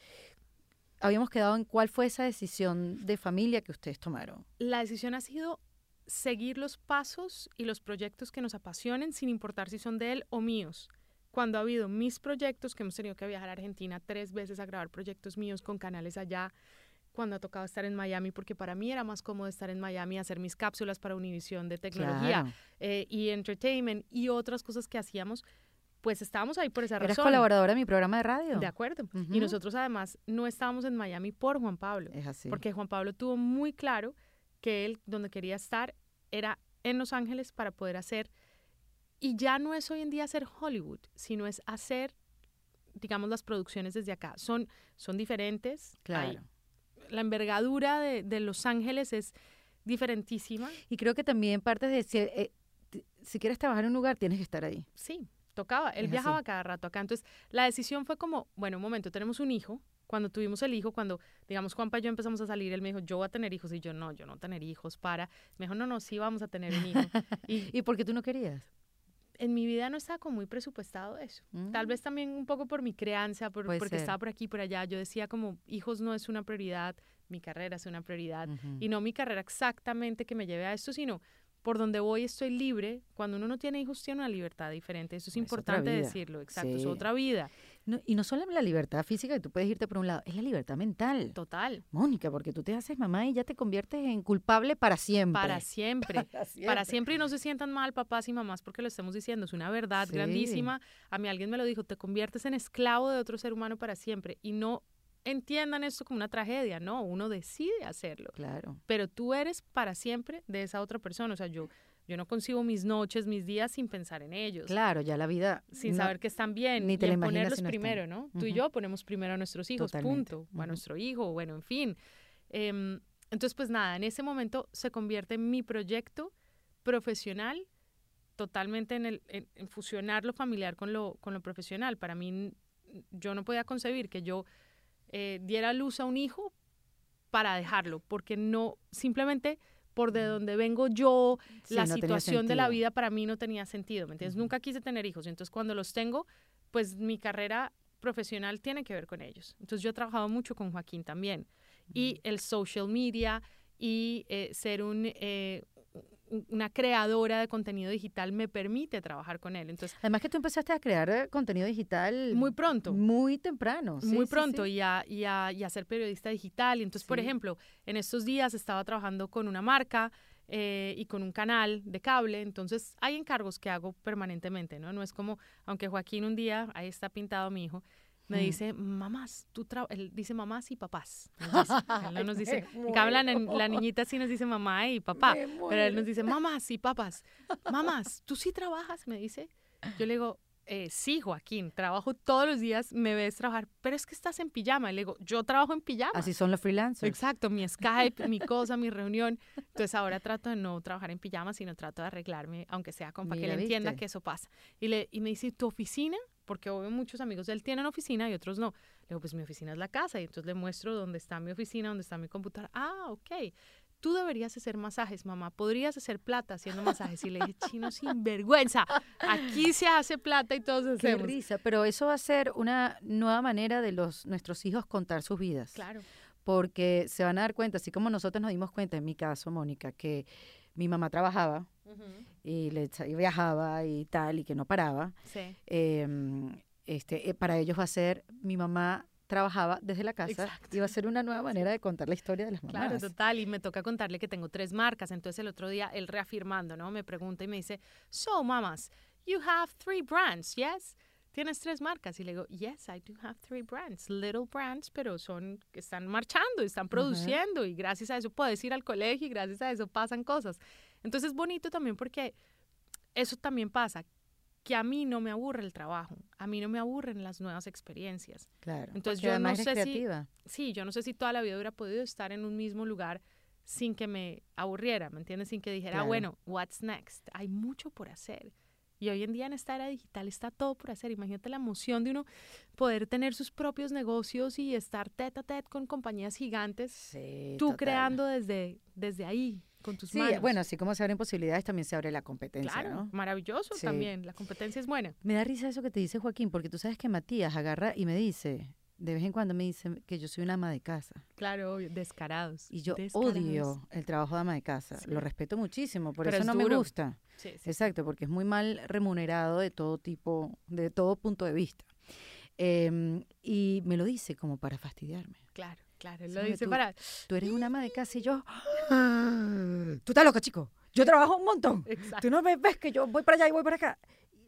Habíamos quedado en cuál fue esa decisión de familia que ustedes tomaron. La decisión ha sido seguir los pasos y los proyectos que nos apasionen, sin importar si son de él o míos. Cuando ha habido mis proyectos, que hemos tenido que viajar a Argentina tres veces a grabar proyectos míos con canales allá, cuando ha tocado estar en Miami, porque para mí era más cómodo estar en Miami, hacer mis cápsulas para Univisión de tecnología claro. eh, y entertainment y otras cosas que hacíamos, pues estábamos ahí por esa Eres razón. colaboradora de mi programa de radio. De acuerdo. Uh -huh. Y nosotros además no estábamos en Miami por Juan Pablo. Es así. Porque Juan Pablo tuvo muy claro que él donde quería estar era en Los Ángeles para poder hacer, y ya no es hoy en día hacer Hollywood, sino es hacer, digamos, las producciones desde acá. Son, son diferentes. Claro. Hay, la envergadura de, de, Los Ángeles es diferentísima. Y creo que también parte de si, eh, si quieres trabajar en un lugar, tienes que estar ahí. Sí, tocaba. Él es viajaba así. cada rato acá. Entonces, la decisión fue como, bueno, un momento, tenemos un hijo. Cuando tuvimos el hijo, cuando, digamos, Juanpa y yo empezamos a salir, él me dijo, yo voy a tener hijos. Y yo, no, yo no tener hijos, para. Me dijo, no, no, sí vamos a tener un hijo. ¿Y, ¿Y por qué tú no querías? En mi vida no estaba como muy presupuestado eso. Tal Mm. vez también un poco por mi crianza, por- porque ser. estaba por aquí y por allá. Yo decía como, hijos no es una prioridad, mi carrera es una prioridad. Y no mi carrera exactamente que me lleve a esto, sino por donde voy estoy libre. Cuando uno no tiene hijos, tiene una libertad diferente. Eso es importante decirlo, exacto, es otra vida. No, y no solo la libertad física, que tú puedes irte por un lado, es la libertad mental. Total. Mónica, porque tú te haces mamá y ya te conviertes en culpable para siempre. Para siempre. Para siempre y no se sientan mal papás y mamás porque lo estemos diciendo. Es una verdad Sí. grandísima. A mí alguien me lo dijo, te conviertes en esclavo de otro ser humano para siempre. Y no entiendan esto como una tragedia, no, uno decide hacerlo. Claro. Pero tú eres para siempre de esa otra persona. O sea, yo, yo no concibo mis noches, mis días sin pensar en ellos. Claro, ya la vida. Sin no- saber que están bien. ni te y la en ponerlos si no están. primero, ¿no? Tú y yo ponemos primero a nuestros hijos, Totalmente. punto. O a Ujú. nuestro hijo, bueno, en fin. Em, entonces, pues nada, en ese momento se convierte en mi proyecto profesional totalmente en, el, en, en fusionar lo familiar con lo, con lo profesional. Para mí, yo no podía concebir que yo eh, diera luz a un hijo para dejarlo, porque no, simplemente por de donde vengo yo, Sí, la no situación de la vida para mí no tenía sentido, ¿me entiendes? Nunca quise tener hijos, entonces cuando los tengo, pues mi carrera profesional tiene que ver con ellos. Entonces yo he trabajado mucho con Joaquín también. Y el social media y eh, ser un, eh, una creadora de contenido digital me permite trabajar con él. Entonces, Además que tú empezaste a crear eh, contenido digital muy pronto. muy temprano. sí, muy sí, pronto sí. Y, a, y, a, y a ser periodista digital. Y entonces, por Sí. ejemplo, en estos días estaba trabajando con una marca eh, y con un canal de cable. Entonces, hay encargos que hago permanentemente, ¿no? No es como, aunque Joaquín un día, ahí está pintado mi hijo, me Mm. dice, mamás, tú tra-", él dice mamás y papás. nos dice. Él no nos dice, en cambio, la, niñita sí nos dice mamá y papá. Pero él nos dice, mamás y papas, mamás, ¿tú sí trabajas? Me dice. Yo le digo, "Eh, sí, Joaquín, trabajo todos los días, me ves trabajar, pero es que estás en pijama. Y le digo, yo trabajo en pijama. Así son los freelancers. Exacto, mi Skype, mi cosa, mi reunión. Entonces ahora trato de no trabajar en pijama, sino trato de arreglarme, aunque sea con para que él entienda que eso pasa. Y, le, y me dice, ¿tu oficina? Porque obvio muchos amigos de él tienen oficina y otros no. Le digo, pues mi oficina es la casa. Y entonces le muestro dónde está mi oficina, dónde está mi computadora. Ah, ok. Tú deberías hacer masajes, mamá. Podrías hacer plata haciendo masajes. Y le dije, chino sin vergüenza. Aquí se hace plata y todos Qué hacemos. risa, pero eso va a ser una nueva manera de los nuestros hijos contar sus vidas. Claro. Porque se van a dar cuenta, así como nosotros nos dimos cuenta, en mi caso, Mónica, que mi mamá trabajaba y, le, y viajaba y tal, y que no paraba. Sí. em, este, eh, para ellos va a ser, mi mamá trabajaba desde la casa Exacto. y va a ser una nueva manera de contar la historia de las mamás. Claro, total. Y me toca contarle que tengo tres marcas. Entonces el otro día, él reafirmando, ¿no? Me pregunta y me dice, so, mamas, you have three brands, yes? Tienes tres marcas. Y le digo, yes, I do have three brands. Little brands, pero son están marchando, están produciendo. Y gracias a eso puedes ir al colegio y gracias a eso pasan cosas. Entonces es bonito también porque eso también pasa. Que a mí no me aburre el trabajo, a mí no me aburren las nuevas experiencias. Claro. Entonces, yo no sé si- creativa. sí, yo no sé si toda la vida hubiera podido estar en un mismo lugar sin que me aburriera, ¿me entiendes? Sin que dijera, Claro. bueno, what's next? Hay mucho por hacer. Y hoy en día en esta era digital está todo por hacer. Imagínate la emoción de uno poder tener sus propios negocios y estar tete a tete con compañías gigantes, Sí, tú total. creando desde, desde ahí, con tus Sí, manos. bueno, así como se abren posibilidades, también se abre la competencia, claro, ¿no? maravilloso Sí. también. La competencia es buena. Me da risa eso que te dice Joaquín, porque tú sabes que Matías agarra y me dice, de vez en cuando me dice que yo soy una ama de casa. Claro, obvio, descarados. Y yo descarados. odio el trabajo de ama de casa. Sí. Lo respeto muchísimo, por Pero eso es no me gusta. Sí, sí. Exacto, porque es muy mal remunerado de todo tipo, de todo punto de vista. Em, y me lo dice como para fastidiarme. Claro, claro. Él Sí, lo dice tú- para... Tú eres una ama de casa y yo... Tú estás loca, chico. Yo trabajo un montón. Exacto. Tú no me ves que yo voy para allá y voy para acá.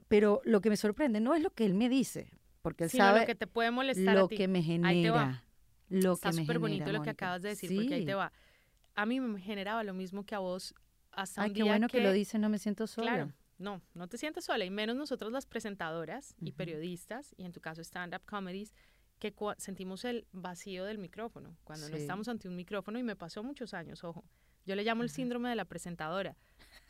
Pero lo que me sorprende no es lo que él me dice, porque él Sino sabe lo que te puede molestar a lo ti. que me Ahí te va. genera. Lo Está que me súper genera, bonito lo que acabas de decir, porque ahí Sí. te va. A mí me generaba lo mismo que a vos hasta Ay, un qué día bueno que, lo dices, no me siento sola. Claro, no, no te sientes sola, y menos nosotros las presentadoras y Ujú. periodistas, y en tu caso stand-up comedies, que sentimos el vacío del micrófono, cuando no estamos ante un micrófono, y me pasó muchos años, ojo. Yo le llamo el síndrome de la presentadora.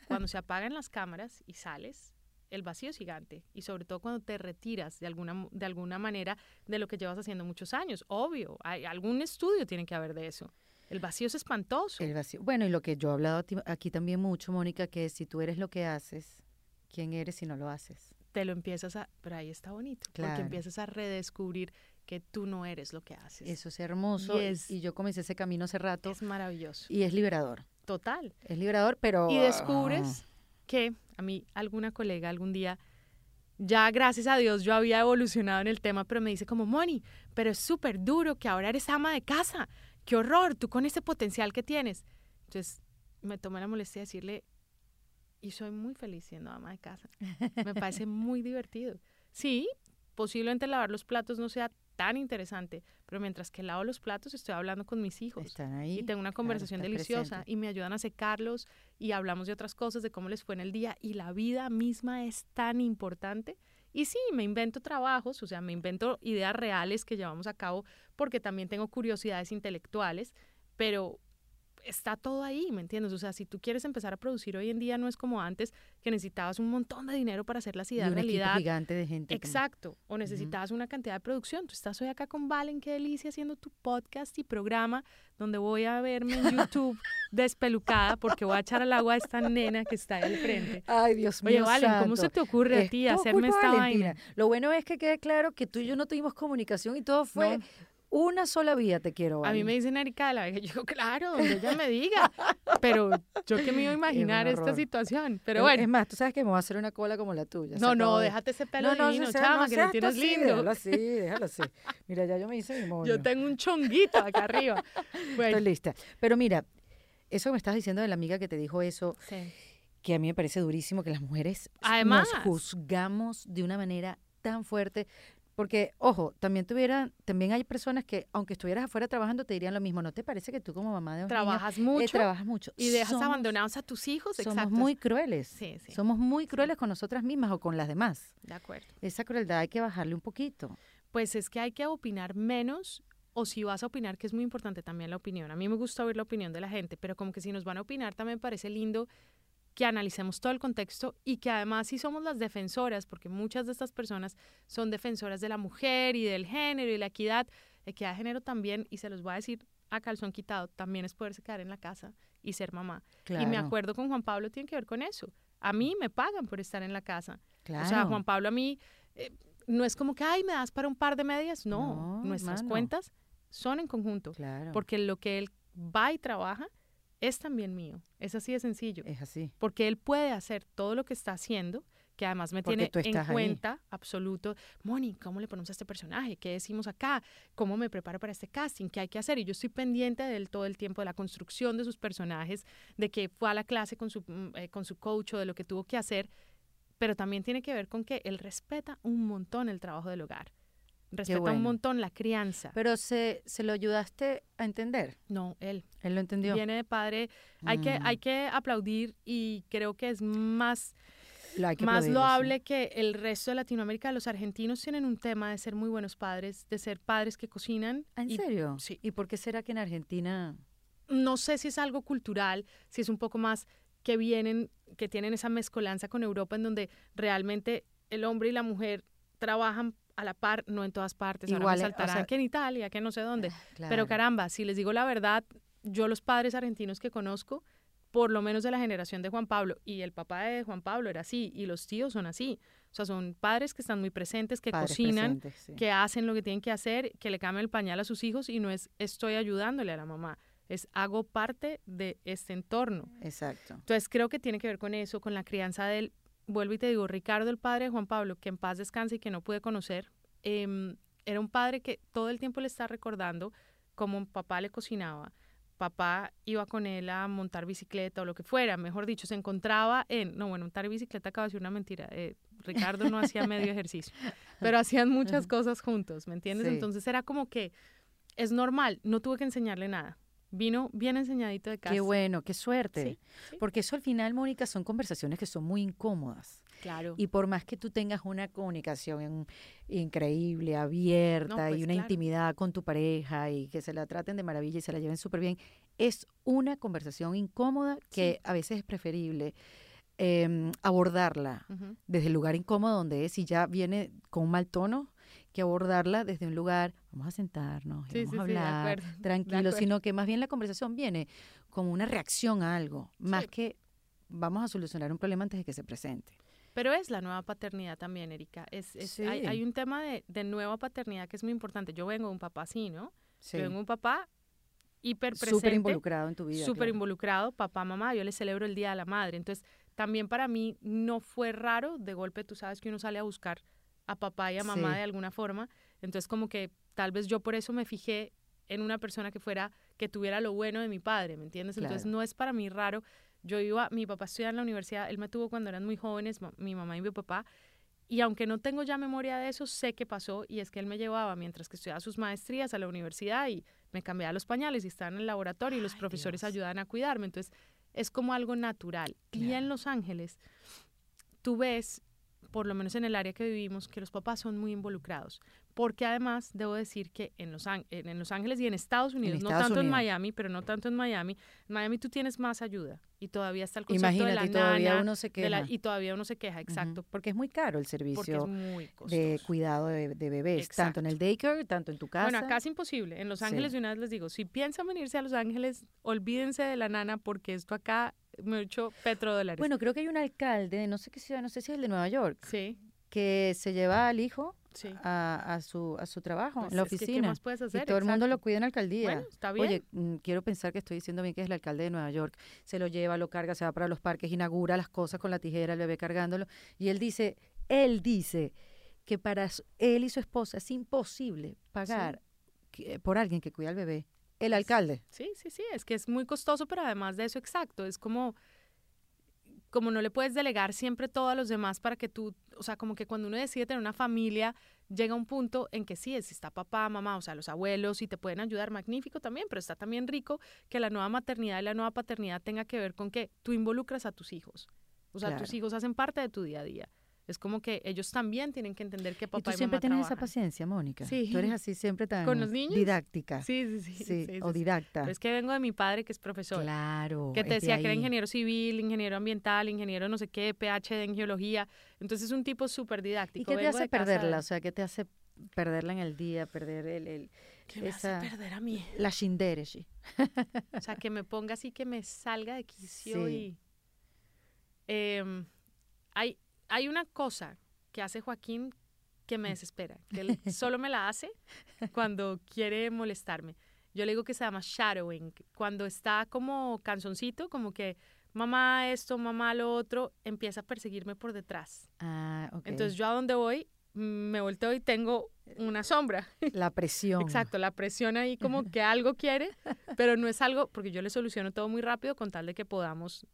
Cuando se apagan las cámaras y sales, el vacío es gigante, y sobre todo cuando te retiras de alguna, de alguna manera de lo que llevas haciendo muchos años. Obvio, hay algún estudio tiene que haber de eso. El vacío es espantoso. El vacío. Bueno, y lo que yo he hablado aquí también mucho, Mónica, que si tú eres lo que haces, quién eres si no lo haces. Te lo empiezas a, pero ahí está bonito, Claro. porque empiezas a redescubrir que tú no eres lo que haces. Eso es hermoso Y y, es- y yo comencé ese camino hace rato es maravilloso. y es liberador. Total. Es liberador, pero... Y descubres que a mí alguna colega algún día, ya gracias a Dios yo había evolucionado en el tema, pero me dice como, Moni, pero es súper duro que ahora eres ama de casa. Qué horror, tú con ese potencial que tienes. Entonces me tomé la molestia de decirle, y soy muy feliz siendo ama de casa. Me parece muy divertido. Sí, posiblemente lavar los platos no sea tan interesante, pero mientras que lavo los platos estoy hablando con mis hijos. Están ahí. Y tengo una conversación deliciosa presente. y me ayudan a secarlos y hablamos de otras cosas, de cómo les fue en el día y la vida misma es tan importante. Y sí, me invento trabajos, o sea, me invento ideas reales que llevamos a cabo porque también tengo curiosidades intelectuales, pero está todo ahí, ¿me entiendes? O sea, si tú quieres empezar a producir hoy en día no es como antes que necesitabas un montón de dinero para hacer las Y ideas un realidad. gigante de gente. como- Exacto, o necesitabas una cantidad de producción. Tú estás hoy acá con Valen, qué delicia, haciendo tu podcast y programa donde voy a verme en YouTube despelucada porque voy a echar al agua a esta nena que está ahí al frente. Ay, Dios mío Oye, Valen, ¿cómo se te ocurre a ti hacerme esta Valentina. vaina? Lo bueno es que quede claro que tú y yo no tuvimos comunicación y todo fue No. Una sola vía, te quiero. A mí me dicen Erika de la Vega, yo digo, claro, donde ella me diga. Pero yo que me iba a imaginar esta situación. Pero Es- bueno, Es más, tú sabes que me voy a hacer una cola como la tuya. no, no, déjate ese pelo No, divino, chama, no que lo tienes así, lindo. Déjalo así, déjalo así. Mira, ya yo me hice mi moño. Yo tengo un chonguito acá arriba. Bueno, Estoy lista. Pero mira, eso que me estás diciendo de la amiga que te dijo eso, sí. que a mí me parece durísimo que las mujeres Además. nos juzgamos de una manera tan fuerte. Porque, ojo, también tuviera, también hay personas que, aunque estuvieras afuera trabajando, te dirían lo mismo. ¿No te parece que tú como mamá de un niño, trabajas eh, mucho trabajas mucho? y dejas Somos- abandonados a tus hijos. Somos muy crueles. Sí, sí. Somos muy crueles con nosotras mismas o con las demás. De acuerdo. Esa crueldad hay que bajarle un poquito. Pues es que hay que opinar menos o si vas a opinar, que es muy importante también la opinión. A mí me gusta oír la opinión de la gente, pero como que si nos van a opinar también parece lindo que analicemos todo el contexto y que además si somos las defensoras, porque muchas de estas personas son defensoras de la mujer y del género y la equidad, equidad de género también, y se los voy a decir a calzón quitado, también es poderse quedar en la casa y ser mamá. Claro. Y me acuerdo con Juan Pablo, tiene que ver con eso. A mí me pagan por estar en la casa. Claro. O sea, Juan Pablo a mí eh, no es como que, ay, me das para un par de medias. No, No, nuestras mano. cuentas son en conjunto. Claro. Porque lo que él va y trabaja es también mío. Es así de sencillo. es así. Porque él puede hacer todo lo que está haciendo, que además me Porque tiene en ahí. cuenta absoluto. Moni, ¿cómo le ponemos a este personaje? ¿Qué decimos acá? ¿Cómo me preparo para este casting? ¿Qué hay que hacer? Y yo estoy pendiente de él todo el tiempo, de la construcción de sus personajes, de que fue a la clase con su, mm, eh, con su coach o de lo que tuvo que hacer. Pero también tiene que ver con que él respeta un montón el trabajo del hogar. Respeta bueno. un montón la crianza. Pero se, se lo ayudaste a entender. no, él. Él lo entendió. Viene de padre. Hay, que, Mm. hay que aplaudir y creo que es más Lo que más aplaudirlo, sí. loable que el resto de Latinoamérica. Los argentinos tienen un tema de ser muy buenos padres, de ser padres que cocinan. ¿Ah, ¿En y serio? sí. ¿Y por qué será que en Argentina No sé si es algo cultural, si es un poco más que vienen, que tienen esa mezcolanza con Europa en donde realmente el hombre y la mujer trabajan a la par, no en todas partes. Ahora Igual, me eh, o saltarán sea- que en Italia, que no sé dónde. Pero Claro. caramba, si les digo la verdad, yo los padres argentinos que conozco, por lo menos de la generación de Juan Pablo, y el papá de Juan Pablo era así, y los tíos son así. O sea, son padres que están muy presentes, que Padres cocinan, presentes, sí. que hacen lo que tienen que hacer, que le cambian el pañal a sus hijos, y no es estoy ayudándole a la mamá, es hago parte de este entorno. Exacto. Entonces creo que tiene que ver con eso, con la crianza del, vuelvo y te digo, Ricardo, el padre de Juan Pablo, que en paz descanse y que no pude conocer, em, era un padre que todo el tiempo le está recordando cómo papá le cocinaba, papá iba con él a montar bicicleta o lo que fuera, mejor dicho, se encontraba en, no, bueno, montar bicicleta acaba de ser una mentira, eh, Ricardo no hacía medio ejercicio, pero hacían muchas cosas juntos, ¿me entiendes? Sí. Entonces era como que es normal, no tuve que enseñarle nada, vino bien enseñadito de casa. Qué bueno, qué suerte. Sí, sí. Porque eso al final, Mónica, son conversaciones que son muy incómodas. Claro. Y por más que tú tengas una comunicación en- increíble, abierta pues, y una claro. intimidad con tu pareja y que se la traten de maravilla y se la lleven súper bien, es una conversación incómoda que a veces es preferible em, abordarla desde el lugar incómodo donde es y ya viene con un mal tono que abordarla desde un lugar, vamos a sentarnos, y Sí, vamos sí, a hablar tranquilo, sino que más bien la conversación viene como una reacción a algo, más que vamos a solucionar un problema antes de que se presente. Pero es la nueva paternidad también, Erika. Es, hay, un tema de, nueva paternidad que es muy importante. Yo vengo de un papá así, ¿no? Yo vengo de un papá hiper presente. Súper involucrado en tu vida. Súper involucrado, papá, mamá. Yo le celebro el Día de la Madre. Entonces, también para mí no fue raro. De golpe, tú sabes que uno sale a buscar a papá y a mamá de alguna forma. Entonces, como que tal vez yo por eso me fijé en una persona que fuera, que tuviera lo bueno de mi padre, ¿me entiendes? Entonces, no es para mí raro yo iba, mi papá estudiaba en la universidad, él me tuvo cuando eran muy jóvenes, mi mamá y mi papá, y aunque no tengo ya memoria de eso, sé que pasó y es que él me llevaba mientras que estudiaba sus maestrías a la universidad y me cambiaba los pañales y estaba en el laboratorio y los profesores ayudaban a cuidarme. Entonces, es como algo natural. Y en Los Ángeles, tú ves, por lo menos en el área que vivimos, que los papás son muy involucrados porque además debo decir que en Los, en Los Ángeles y en Estados Unidos, no tanto en Miami, pero no tanto en Miami, en Miami tú tienes más ayuda y todavía está el concepto de la y todavía uno se queja. y todavía uno se queja, exacto. Porque es muy caro el servicio de cuidado de, bebés, tanto en el daycare, tanto en tu casa. Bueno, acá es imposible. En Los Ángeles, de una vez les digo, si piensan venirse a Los Ángeles, olvídense de la nana porque esto acá mucho petrodólares. Bueno, creo que hay un alcalde, no sé qué ciudad, no sé si es el de Nueva York. Sí. Que se lleva al hijo a, su, a su trabajo pues en la oficina. hacer? Y todo el mundo lo cuida en la alcaldía. Bueno, está bien. Oye, mm, quiero pensar que estoy diciendo bien que es el alcalde de Nueva York. Se lo lleva, lo carga, se va para los parques, inaugura las cosas con la tijera, el bebé cargándolo. Y él dice, él dice que para él y su esposa es imposible pagar por alguien que cuida al bebé. El alcalde. Sí, sí, sí, es que es muy costoso, pero además de eso, exacto, es como como no le puedes delegar siempre todo a los demás para que tú, o sea, como que cuando uno decide tener una familia, llega un punto en que sí, si está papá, mamá, o sea, los abuelos y te pueden ayudar, magnífico también, pero está también rico que la nueva maternidad y la nueva paternidad tenga que ver con que tú involucras a tus hijos. O sea, tus hijos hacen parte de tu día a día. Es como que ellos también tienen que entender que papá y, tú siempre tienes esa paciencia, Mónica. Sí. Tú eres así siempre tan ¿Con los niños? didáctica. Sí, sí, sí. sí, o didacta. es que vengo de mi padre que es profesor. Claro. Que te decía que era ingeniero civil, ingeniero ambiental, ingeniero no sé qué, PhD en geología. Entonces es un tipo súper didáctico. ¿Y qué te hace perderla? O sea, ¿qué te hace perderla en el día, perder el... el ¿Qué me hace perder a mí? La shindereshi. o sea, que me ponga así, que me salga de quicio y... Em, hay, hay una cosa que hace Joaquín que me desespera, que él solo me la hace cuando quiere molestarme. Yo le digo que se llama shadowing, cuando está como canzoncito, como que mamá esto, mamá lo otro, empieza a perseguirme por detrás. Ah, Entonces yo a donde voy me volteo y tengo una sombra. La presión. Exacto, la presión ahí como que algo quiere, pero no es algo, porque yo le soluciono todo muy rápido con tal de que podamos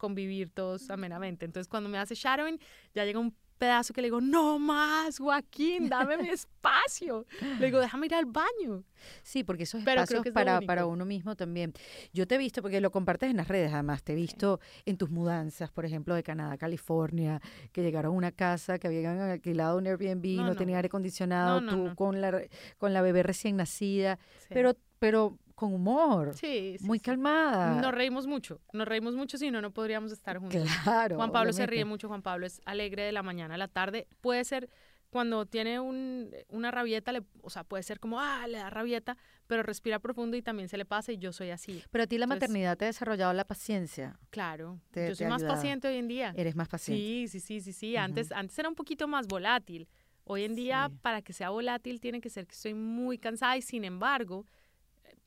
convivir todos amenamente. Entonces cuando me hace shadowing, ya llega un pedazo que le digo, no más, Joaquín, dame mi espacio. Le digo, déjame ir al baño. Sí, porque esos espacios para, para uno mismo también. Yo te he visto, porque lo compartes en las redes además, te he visto en tus mudanzas, por ejemplo, de Canadá a California, que llegaron a una casa que habían alquilado un Airbnb, no, tenía aire acondicionado, tú con la con la bebé recién nacida, pero pero con humor. Sí, Muy calmada. Nos reímos mucho, nos reímos mucho, si no, no podríamos estar juntos. Claro. Juan Pablo se ríe mucho, Juan Pablo es alegre de la mañana a la tarde. Puede ser cuando tiene un, una rabieta, le, o sea, puede ser como, ah, le da rabieta, pero respira profundo y también se le pasa y yo soy así. Pero a ti la maternidad te ha desarrollado la paciencia. Claro, yo soy más paciente hoy en día. Eres más paciente. Sí, sí, sí, sí, sí. Antes, antes era un poquito más volátil. Hoy en día, para que sea volátil, tiene que ser que estoy muy cansada y sin embargo,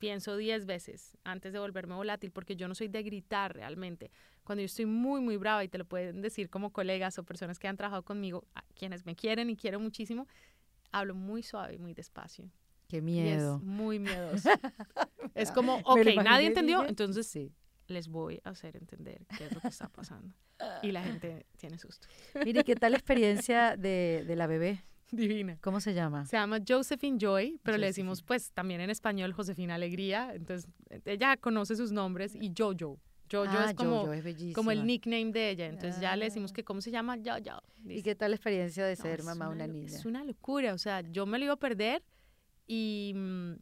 pienso diez veces antes de volverme volátil, porque yo no soy de gritar realmente. Cuando yo estoy muy, muy brava, y te lo pueden decir como colegas o personas que han trabajado conmigo, quienes me quieren y quiero muchísimo, hablo muy suave y muy despacio. Qué miedo. es muy miedoso. es como, ok, nadie entendió, entonces sí. les voy a hacer entender qué es lo que está pasando. Y la gente tiene susto. Mire, ¿qué tal la experiencia de, de la bebé? Divina. ¿Cómo se llama? Se llama Josephine Joy, pero le decimos pues también en español Josefina Alegría. Entonces ella conoce sus nombres y Jojo. Jojo ah, es como, como el nickname de ella. Entonces ya le decimos ah. que cómo se llama Jojo. ¿Y qué tal la experiencia de ser mamá una, una niña? Es una locura. O sea, yo me lo iba a perder y, mm,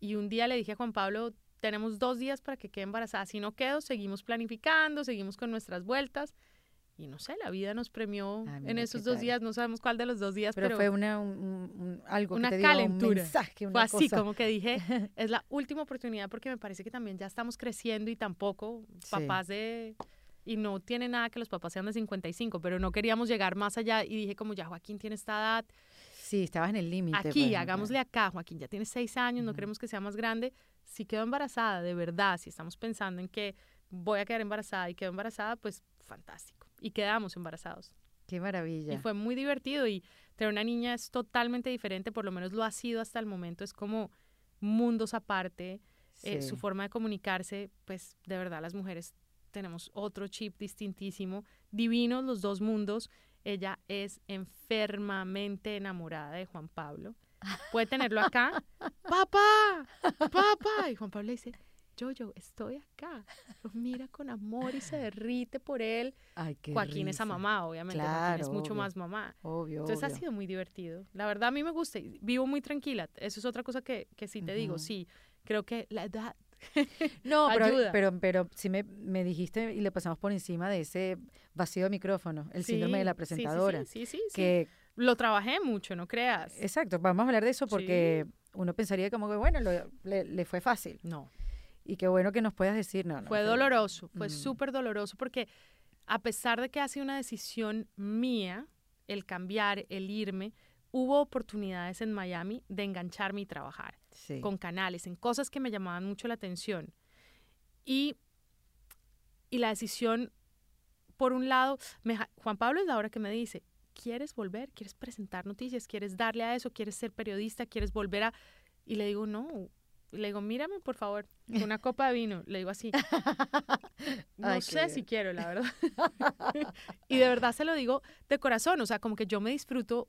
y un día le dije a Juan Pablo, tenemos dos días para que quede embarazada. Si no quedo, seguimos planificando, seguimos con nuestras vueltas. Y no sé, la vida nos premió ah, en esos dos días, no sabemos cuál de los dos días, pero, fue una, algo una que te calentura. un mensaje, fue así como que dije, es la última oportunidad porque me parece que también ya estamos creciendo y tampoco papás de y no tiene nada que los papás sean de 55, pero no queríamos llegar más allá y dije como ya Joaquín tiene esta edad. Sí, estabas en el límite. Aquí, pues, hagámosle acá, Joaquín ya tiene seis años, no queremos que sea más grande. Si quedó embarazada, de verdad, si estamos pensando en que voy a quedar embarazada y quedo embarazada, pues fantástico. Y quedamos embarazados. Qué maravilla. Y fue muy divertido y tener una niña es totalmente diferente, por lo menos lo ha sido hasta el momento, es como mundos aparte, eh, su Sí. forma de comunicarse, pues de verdad las mujeres tenemos otro chip distintísimo, divinos los dos mundos, ella es enfermamente enamorada de Juan Pablo, puede tenerlo acá, papá, papá, y Juan Pablo le dice, yo, yo, estoy acá, lo mira con amor y se derrite por él. Ay, qué Joaquín es a risa. mamá, obviamente, Joaquín es Claro, mucho obvio. más mamá. Obvio, Entonces ha obvio. sido muy divertido. La verdad a mí me gusta. y Vivo muy tranquila. Eso es otra cosa que, que sí te digo. Ujú. Sí, creo que la edad... No, pero, ayuda. pero, pero sí me, me dijiste y le pasamos por encima de ese vacío de micrófono, el síndrome de la Sí, sí, sí, presentadora. Sí, sí, sí, sí. Que, Lo trabajé mucho, no creas. exacto, vamos a hablar de eso porque uno pensaría como que, bueno, lo- le, le fue fácil. No, Y qué bueno que nos puedas decir, no, no. fue doloroso. Fue Mm. súper doloroso porque a pesar de que ha sido una decisión mía, el cambiar, el irme, hubo oportunidades en Miami de engancharme y trabajar. Sí. con canales, en cosas que me llamaban mucho la atención. Y, y la decisión, por un lado, me Juan Pablo es la hora que me dice, ¿quieres volver? ¿Quieres presentar noticias? ¿Quieres darle a eso? ¿Quieres ser periodista? ¿Quieres volver a...? Y le digo, no. Le digo, mírame, por favor, una copa de vino. Le digo así. No Ay, sé si quiero, la verdad. y de verdad se lo digo de corazón. O sea, como que yo me disfruto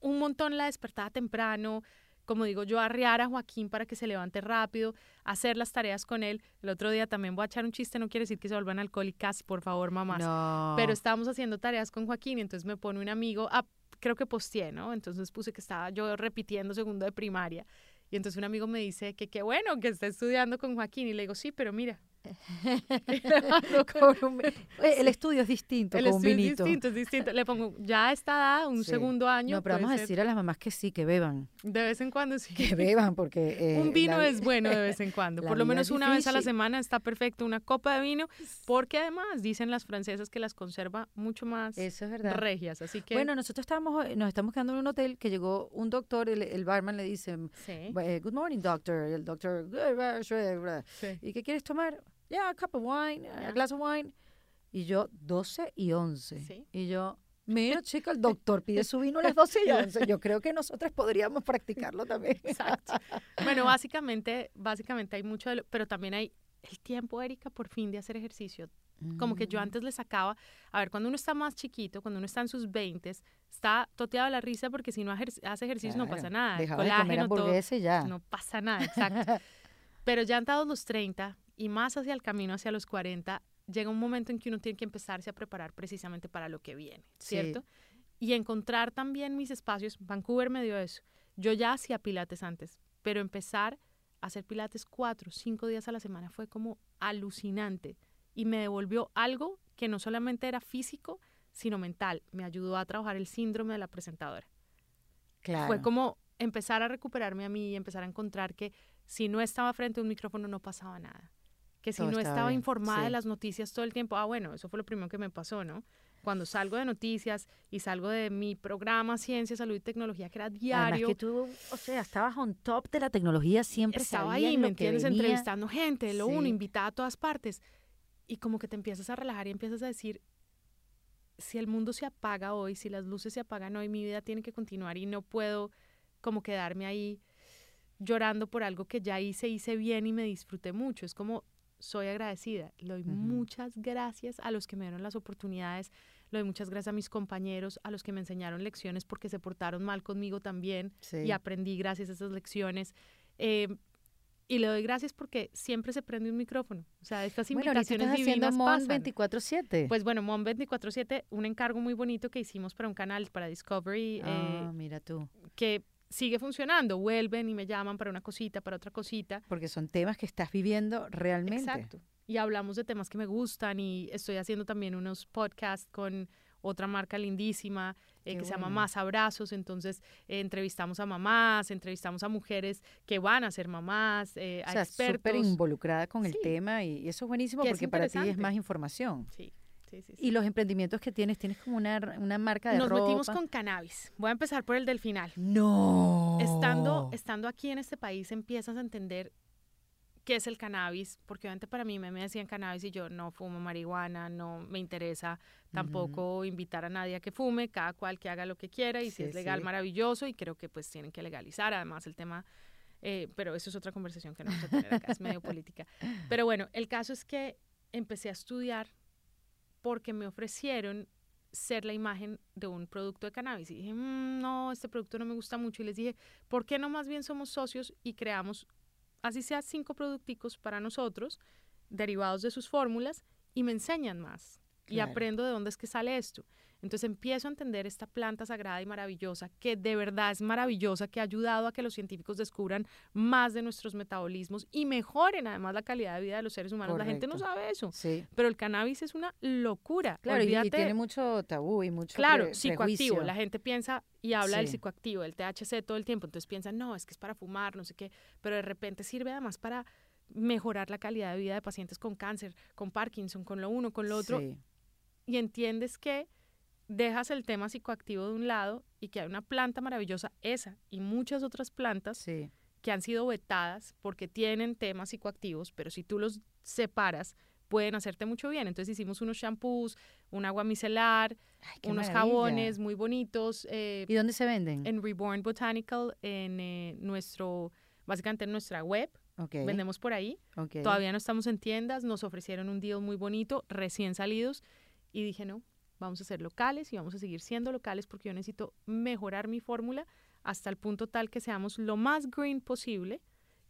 un montón la despertada temprano, como digo yo, arrear a Joaquín para que se levante rápido, hacer las tareas con él. El otro día también voy a echar un chiste, no quiere decir que se vuelvan alcohólicas, por favor, mamás. No. Pero estábamos haciendo tareas con Joaquín y entonces me pone un amigo, ah, creo que posteé, ¿no? Entonces puse que estaba yo repitiendo segundo de primaria. Y entonces un amigo me dice que qué bueno que está estudiando con Joaquín. Y le digo, sí, pero mira. Un- el estudio es distinto, El con un es vinito. distinto, es distinto. Le pongo, ya está dada, un Sí. segundo año. No, pero vamos a decir a las mamás que sí, que beban. De vez en cuando sí. Que beban, porque. eh, un vino la- es bueno de vez en cuando. Por lo menos una vez a la semana está perfecto una copa de vino, porque además dicen las francesas que las conserva mucho más Eso es verdad. regias. Así que, Bueno, nosotros estábamos, nos estamos quedando en un hotel que llegó un doctor, el, el barman le dice, sí, eh, good morning, doctor. Y el doctor, sí. ¿y qué quieres tomar? Yeah, a cup of wine, a glass of wine. Y yo, 12 y 11. Sí. Y yo, mira, chica, el doctor pide su vino a las 12 y 11. Yo creo que nosotras podríamos practicarlo también. Exacto. Bueno, básicamente, básicamente hay mucho de lo, pero también hay el tiempo, Erika, por fin de hacer ejercicio. Como que yo Mm. antes le sacaba, a ver, cuando uno está más chiquito, cuando uno está en sus 20, está toteado la risa porque si no hace ejercicio no Claro, pasa nada. Dejaba de comer colágeno, todo, ya. no pasa nada, exacto. Pero ya entrados los 30 y más hacia el camino hacia los 40, llega un momento en que uno tiene que empezarse a preparar precisamente para lo que viene, Sí. ¿cierto? Y encontrar también mis espacios. Vancouver me dio eso. Yo ya hacía pilates antes, pero empezar a hacer pilates cuatro, cinco días a la semana fue como alucinante y me devolvió algo que no solamente era físico, sino mental. Me ayudó a trabajar el síndrome de la presentadora. Claro. Fue como empezar a recuperarme a mí y empezar a encontrar que si no estaba frente a un micrófono no pasaba nada. Que si Todo no estaba bien, informada de las noticias todo el tiempo, ah, bueno, eso fue lo primero que me pasó, ¿no? Cuando salgo de noticias y salgo de mi programa Ciencia, Salud y Tecnología, que era Además diario, que tú, o sea, estabas on top de la tecnología, siempre estaba ahí, ¿me entiendes? venía. Entrevistando gente, lo uno, invitada a todas partes. Y como que te empiezas a relajar y empiezas a decir, si el mundo se apaga hoy, si las luces se apagan hoy, mi vida tiene que continuar y no puedo como quedarme ahí llorando por algo que ya hice, hice bien y me disfruté mucho. Es como, soy agradecida. Le doy Ujú. muchas gracias a los que me dieron las oportunidades, le doy muchas gracias a mis compañeros, a los que me enseñaron lecciones porque se portaron mal conmigo también Sí. y aprendí gracias a esas lecciones. Eh, y le doy gracias porque siempre se prende un micrófono. O sea, estas Bueno, invitaciones estás haciendo divinas Mon pasan. 24-7. Pues bueno, Mon 24-7, un encargo muy bonito que hicimos para un canal, para Discovery, ah, eh, mira tú. que sigue funcionando. Vuelven y me llaman para una cosita, para otra cosita. Porque son temas que estás viviendo realmente. Exacto. Y hablamos de temas que me gustan y estoy haciendo también unos podcasts con otra marca lindísima. eh, que se llama Más Abrazos. Entonces, eh, entrevistamos a mamás, entrevistamos a mujeres que van a ser mamás, eh, a o sea, expertos. súper involucrada con el tema y, eso es buenísimo porque para ti es más información. Sí. Sí, sí, Y los emprendimientos que tienes, tienes como una, una marca de Nos ropa. metimos con cannabis. Voy a empezar por el del final. No. Estando, estando aquí en este país empiezas a entender qué es el cannabis, porque obviamente para mí me, me decían cannabis y yo no fumo marihuana, no me interesa tampoco invitar a nadie a que fume, cada cual que haga lo que quiera y si es legal, maravilloso y creo que pues tienen que legalizar, además el tema, eh, pero eso es otra conversación que no vamos a tener acá, es medio política. Pero bueno, el caso es que empecé a estudiar porque me ofrecieron ser la imagen de un producto de cannabis. Y dije, mm, no, este producto no me gusta mucho. Y les dije, ¿por qué no más bien somos socios y creamos, así sea, cinco producticos para nosotros, derivados de sus fórmulas, y me enseñan más? Y aprendo de dónde es que sale esto. Entonces empiezo a entender esta planta sagrada y maravillosa, que de verdad es maravillosa, que ha ayudado a que los científicos descubran más de nuestros metabolismos y mejoren además la calidad de vida de los seres humanos. La gente no sabe eso, sí. pero el cannabis es una locura. Claro, y, tiene mucho tabú y mucho Claro, psicoactivo. La gente piensa y habla del psicoactivo, del THC todo el tiempo, entonces piensa, no, es que es para fumar, no sé qué, pero de repente sirve además para mejorar la calidad de vida de pacientes con cáncer, con Parkinson, con lo uno, con lo otro. Y entiendes que dejas el tema psicoactivo de un lado y que hay una planta maravillosa, esa y muchas otras plantas que han sido vetadas porque tienen temas psicoactivos, pero si tú los separas, pueden hacerte mucho bien. Entonces hicimos unos shampoos, un agua micelar, unos jabones muy bonitos. Eh, ¿Y dónde se venden? En Reborn Botanical, en eh, nuestro, básicamente en nuestra web. Vendemos por ahí. Todavía no estamos en tiendas. Nos ofrecieron un deal muy bonito, recién salidos. Y dije, no, vamos a ser locales y vamos a seguir siendo locales porque yo necesito mejorar mi fórmula hasta el punto tal que seamos lo más green posible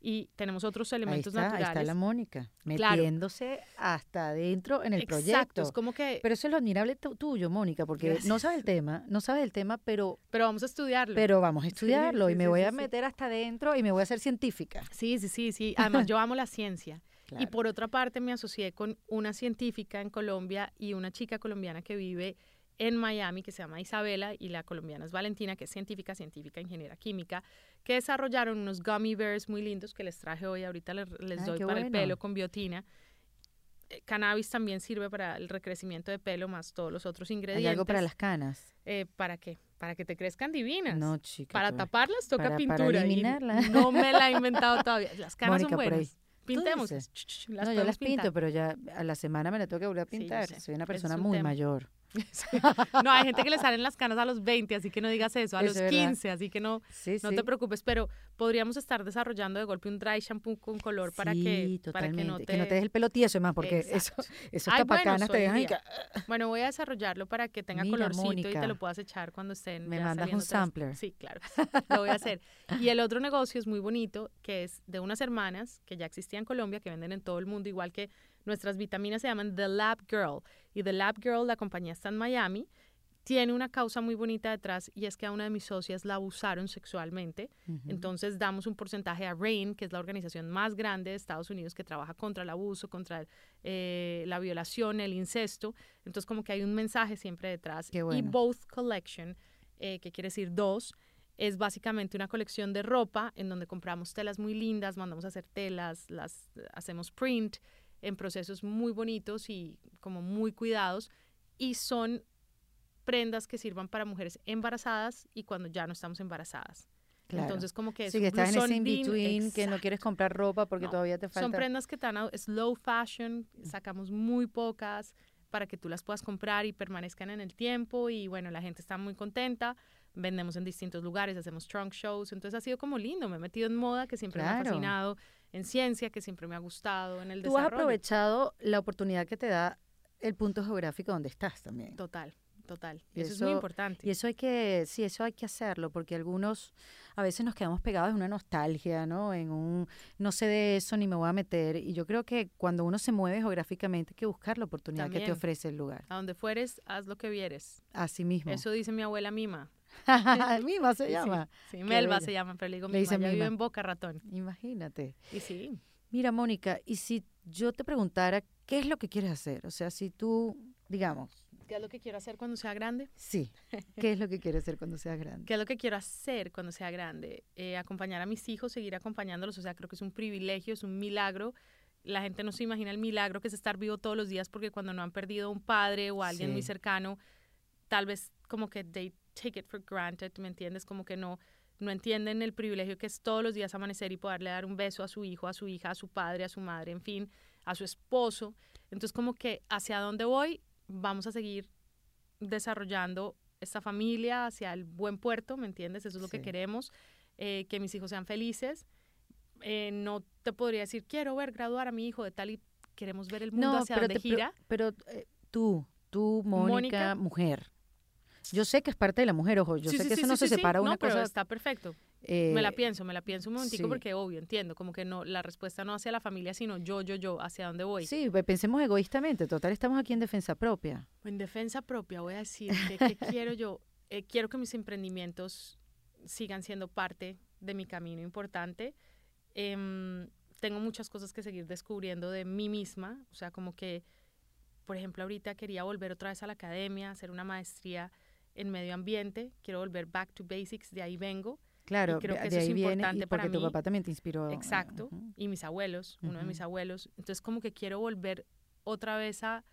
y tenemos otros elementos naturales. Ahí está la Mónica, metiéndose hasta adentro en el Exacto, proyecto. Es como que... Pero eso es lo admirable tuyo, Mónica, porque no sabes el tema, no sabes el tema, pero... Pero vamos a estudiarlo. Pero vamos a estudiarlo y me voy a meter hasta adentro y me voy a hacer científica. Sí, sí, sí, sí. Además, yo amo la ciencia. Y por otra parte me asocié con una científica en Colombia y una chica colombiana que vive en Miami que se llama Isabela y la colombiana es Valentina, que es científica, científica, ingeniera química, que desarrollaron unos gummy bears muy lindos que les traje hoy, ahorita les, ah, doy para el pelo con biotina. Eh, cannabis también sirve para el recrecimiento de pelo más todos los otros ingredientes. ¿Hay algo para las canas? Eh, ¿Para qué? Para que te crezcan divinas. No, chica. Para taparlas toca pintura. Para eliminarlas. No me la he inventado todavía. Las canas son buenas. Pintemos. no, yo las pinto, pero ya a la semana me la tengo que volver a pintar. Soy una persona muy mayor. no, hay gente que le salen las canas a los 20, así que no digas eso, a los 15, así que no, no te preocupes, pero podríamos estar desarrollando de golpe un dry shampoo con color para que, para que no te... que no te des el pelo tieso más, porque eso, eso está bueno, te dejan Bueno, voy a desarrollarlo para que tenga colorcito y te lo puedas echar cuando estén Me mandas un sampler. Sí, claro, lo voy a hacer. Y el otro negocio es muy bonito, que es de unas hermanas que ya existían en Colombia, que venden en todo el mundo, igual que Nuestras vitaminas se llaman The Lab Girl y The Lab Girl, la compañía está en Miami, tiene una causa muy bonita detrás y es que a una de mis socias la abusaron sexualmente. Entonces damos un porcentaje a RAIN, que es la organización más grande de Estados Unidos que trabaja contra el abuso, contra eh, la violación, el incesto. Entonces como que hay un mensaje siempre detrás. Y Both Collection, eh, que quiere decir dos, es básicamente una colección de ropa en donde compramos telas muy lindas, mandamos a hacer telas, las hacemos print en procesos muy bonitos y como muy cuidados y son prendas que sirvan para mujeres embarazadas y cuando ya no estamos embarazadas. Entonces, como que es sí, que estás en ese in-between, que no quieres comprar ropa porque todavía te falta. Son prendas que están slow fashion, sacamos muy pocas para que tú las puedas comprar y permanezcan en el tiempo y bueno, la gente está muy contenta vendemos en distintos lugares, hacemos trunk shows, entonces ha sido como lindo, me he metido en moda que siempre me ha fascinado, en ciencia que siempre me ha gustado, en el Tú has aprovechado la oportunidad que te da el punto geográfico donde estás también. Total, total. Y eso, es muy importante. Y eso hay que, sí, eso hay que hacerlo, porque algunos a veces nos quedamos pegados en una nostalgia, ¿no? En un, no sé de eso ni me voy a meter. Y yo creo que cuando uno se mueve geográficamente hay que buscar la oportunidad que te ofrece el lugar. A donde fueres, haz lo que vieres. Así mismo. Eso dice mi abuela Mima. Mima se llama. Sí, Melba se llama, pero le digo Mima, ya vive en Boca Ratón. Imagínate. Y sí. Mira, Mónica, y si yo te preguntara qué es lo que quieres hacer, o sea, si tú, digamos, ¿Qué es lo que quiero hacer cuando sea grande? Sí. ¿Qué es lo que quieres hacer cuando sea grande? ¿Qué es lo que quiero hacer cuando sea grande? Eh, acompañar a mis hijos, seguir acompañándolos. O sea, creo que es un privilegio, es un milagro. La gente no se imagina el milagro que es estar vivo todos los días porque cuando no han perdido un padre o alguien muy cercano, tal vez como que they take it for granted, ¿me entiendes? Como que no, no entienden el privilegio que es todos los días amanecer y poderle dar un beso a su hijo, a su hija, a su padre, a su madre, en fin, a su esposo. Entonces como que hacia dónde voy, vamos a seguir desarrollando esta familia hacia el buen puerto, ¿me entiendes? Eso es lo que queremos, eh, que mis hijos sean felices. Eh, no te podría decir, quiero ver graduar a mi hijo de tal y queremos ver el mundo hacia donde gira. Pero, eh, tú, tú, Mónica, mujer. Yo sé que es parte de la mujer, ojo, yo sé que eso no se separa una cosa. Pero está perfecto me la eh, pienso, me la pienso un momentico porque obvio, entiendo, como que no, la respuesta no hacia la familia, sino yo, yo, yo, hacia dónde voy. Sí, pensemos egoístamente, total, estamos aquí en defensa propia. En defensa propia voy a decir que, ¿qué quiero yo? Eh, quiero que mis emprendimientos sigan siendo parte de mi camino importante. Em, tengo muchas cosas que seguir descubriendo de mí misma, o sea, como que, por ejemplo, ahorita quería volver otra vez a la academia, hacer una maestría en medio ambiente, quiero volver back to basics, de ahí vengo. Claro, creo que de eso ahí es importante porque tu papá también te inspiró. Exacto, y mis abuelos, uno de mis abuelos. Entonces, como que quiero volver otra vez a,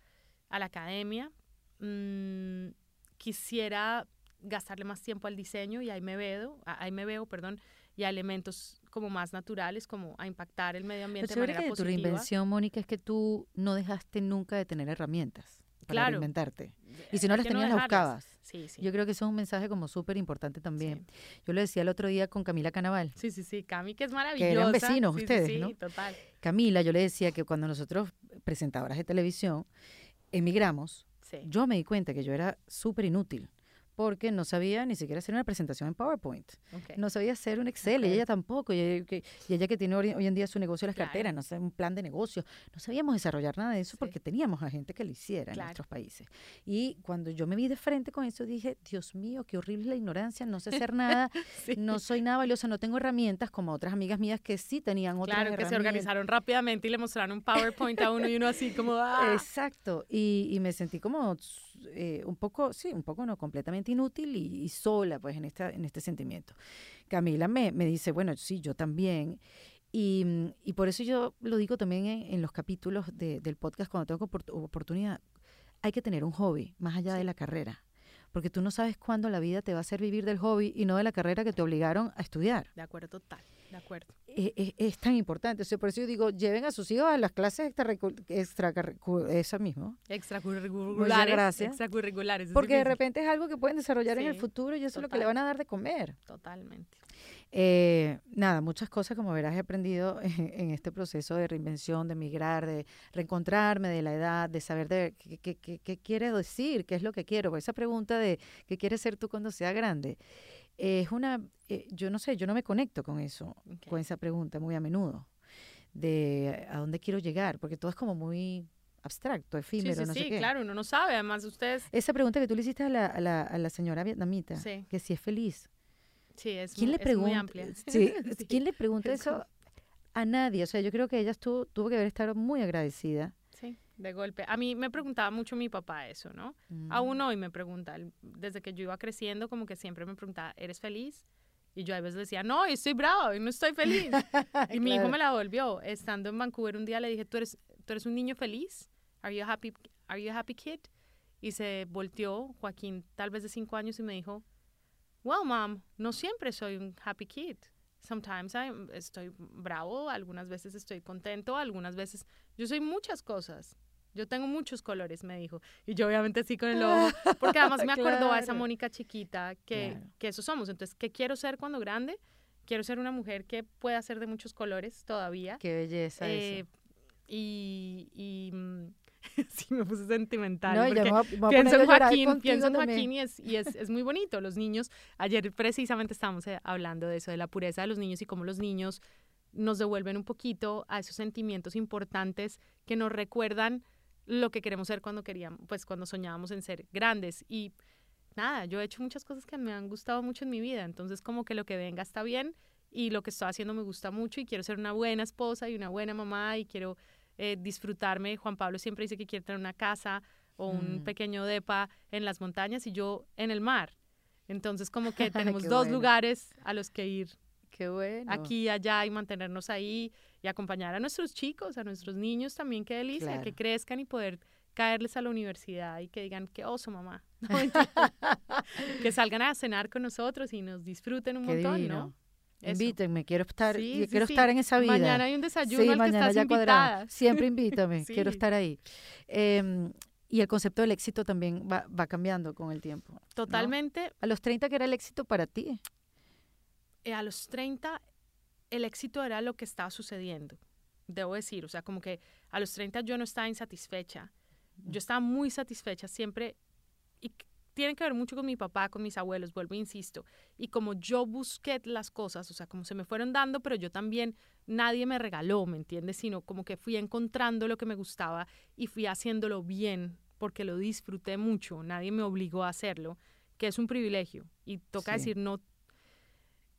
a la academia. Mm, quisiera gastarle más tiempo al diseño y ahí me veo, ahí me veo, perdón, y a elementos como más naturales, como a impactar el medio ambiente de manera que positiva. Tu reinvención, Mónica, es que tú no dejaste nunca de tener herramientas para reinventarte. Y si no las tenías, las buscabas. Yo creo que eso es un mensaje como súper importante también. Yo lo decía el otro día con Camila Canaval. Sí, sí, sí. Cami, que es maravillosa. Que eran vecinos ustedes, sí, ¿no? total. Camila, yo le decía que cuando nosotros, presentadoras de televisión, emigramos, yo me di cuenta que yo era súper inútil porque no sabía ni siquiera hacer una presentación en PowerPoint. No sabía hacer un Excel, y ella tampoco. Y ella, que, y ella que tiene hoy, en día su negocio las carteras, no sé, un plan de negocio. No sabíamos desarrollar nada de eso porque teníamos a gente que lo hiciera en nuestros países. Y cuando yo me vi de frente con eso, dije, Dios mío, qué horrible la ignorancia, no sé hacer nada, no soy nada valiosa, no tengo herramientas como otras amigas mías que sí tenían otras claro, que se organizaron rápidamente y le mostraron un PowerPoint a uno y uno así como... ¡ah! Exacto. Y, y me sentí como eh, un poco, sí, un poco no, completamente inútil y, sola pues en, esta, en este sentimiento. Camila me, me dice, bueno, sí, yo también. Y, y, por eso yo lo digo también en, los capítulos de, del podcast cuando tengo oportunidad. Hay que tener un hobby más allá de la carrera porque tú no sabes cuándo la vida te va a hacer vivir del hobby y no de la carrera que te obligaron a estudiar. De acuerdo, total, de acuerdo. Es, es, tan importante, o sea, por eso yo digo, lleven a sus hijos a las clases extra, extra esa mismo. Extracurriculares. gracias. Extracurriculares. Porque de repente es algo que pueden desarrollar en el futuro y eso es lo que le van a dar de comer. Totalmente. Eh, nada, muchas cosas, como verás, he aprendido en, este proceso de reinvención, de migrar, de reencontrarme, de la edad, de saber de qué, qué, qué, qué quiere decir, qué es lo que quiero. esa pregunta de qué quieres ser tú cuando sea grande, es una, eh, yo no sé, yo no me conecto con eso, con esa pregunta muy a menudo, de a dónde quiero llegar, porque todo es como muy abstracto, efímero, sí, no sé qué. claro, uno no sabe, además ustedes... Esa pregunta que tú le hiciste a la, a la, a la señora vietnamita, que si es feliz, Sí, es, ¿Quién muy, le pregunta, amplia. Sí, ¿Quién le pregunta eso? A nadie. O sea, yo creo que ella estuvo, tuvo que haber estado muy agradecida. De golpe. A mí me preguntaba mucho mi papá eso, ¿no? Mm. Aún hoy me pregunta. Desde que yo iba creciendo, como que siempre me preguntaba, ¿eres feliz? Y yo a veces decía, no, estoy bravo y no estoy feliz. y mi hijo me la volvió. Estando en Vancouver un día le dije, ¿tú eres, ¿tú eres un niño feliz? Are you, a happy, ¿Are you a happy kid? Y se volteó Joaquín, tal vez de cinco años, y me dijo, Well, mom, no siempre soy un happy kid. Sometimes I estoy bravo, algunas veces estoy contento, algunas veces yo soy muchas cosas. Yo tengo muchos colores, me dijo. Y yo obviamente así con el ojo, porque además me acuerdo a esa Mónica chiquita que, que eso somos. Entonces, ¿qué quiero ser cuando grande? Quiero ser una mujer que pueda ser de muchos colores todavía. Qué belleza eh, eso. Y, y mm, sí me puse sentimental. No, pienso en Joaquín, pienso en Joaquín y, es, y es, es, muy bonito. Los niños, ayer precisamente estábamos eh, hablando de eso, de la pureza de los niños y cómo los niños nos devuelven un poquito a esos sentimientos importantes que nos recuerdan lo que queremos ser cuando queríamos, pues cuando soñábamos en ser grandes. Y nada, yo he hecho muchas cosas que me han gustado mucho en mi vida, entonces como que lo que venga está bien y lo que estoy haciendo me gusta mucho y quiero ser una buena esposa y una buena mamá y quiero eh, disfrutarme. Juan Pablo siempre dice que quiere tener una casa o un Mm. pequeño depa en las montañas y yo en el mar. Entonces como que tenemos dos bueno. lugares a los que ir Qué bueno. aquí y allá y mantenernos ahí y acompañar a nuestros chicos, a nuestros niños también, qué delicia, que crezcan y poder caerles a la universidad y que digan, qué oso, mamá. No, que salgan a cenar con nosotros y nos disfruten un Qué montón, divino. ¿no? Eso. Invítenme, quiero estar, Sí, yo sí, quiero sí. estar en esa vida. Mañana hay un desayuno al que mañana estás ya invitada. Siempre invítame, quiero estar ahí. Em, y el concepto del éxito también va, va cambiando con el tiempo. ¿no? Totalmente. A los 30, ¿qué era el éxito para ti? eh, a los 30 el éxito era lo que estaba sucediendo, debo decir. O sea, como que a los 30 yo no estaba insatisfecha. Yo estaba muy satisfecha siempre. Y tiene que ver mucho con mi papá, con mis abuelos, vuelvo e insisto. Y como yo busqué las cosas, o sea, como se me fueron dando, pero yo también, nadie me regaló, ¿me entiendes? Sino como que fui encontrando lo que me gustaba y fui haciéndolo bien, porque lo disfruté mucho. Nadie me obligó a hacerlo, que es un privilegio. Y toca Sí. decir, no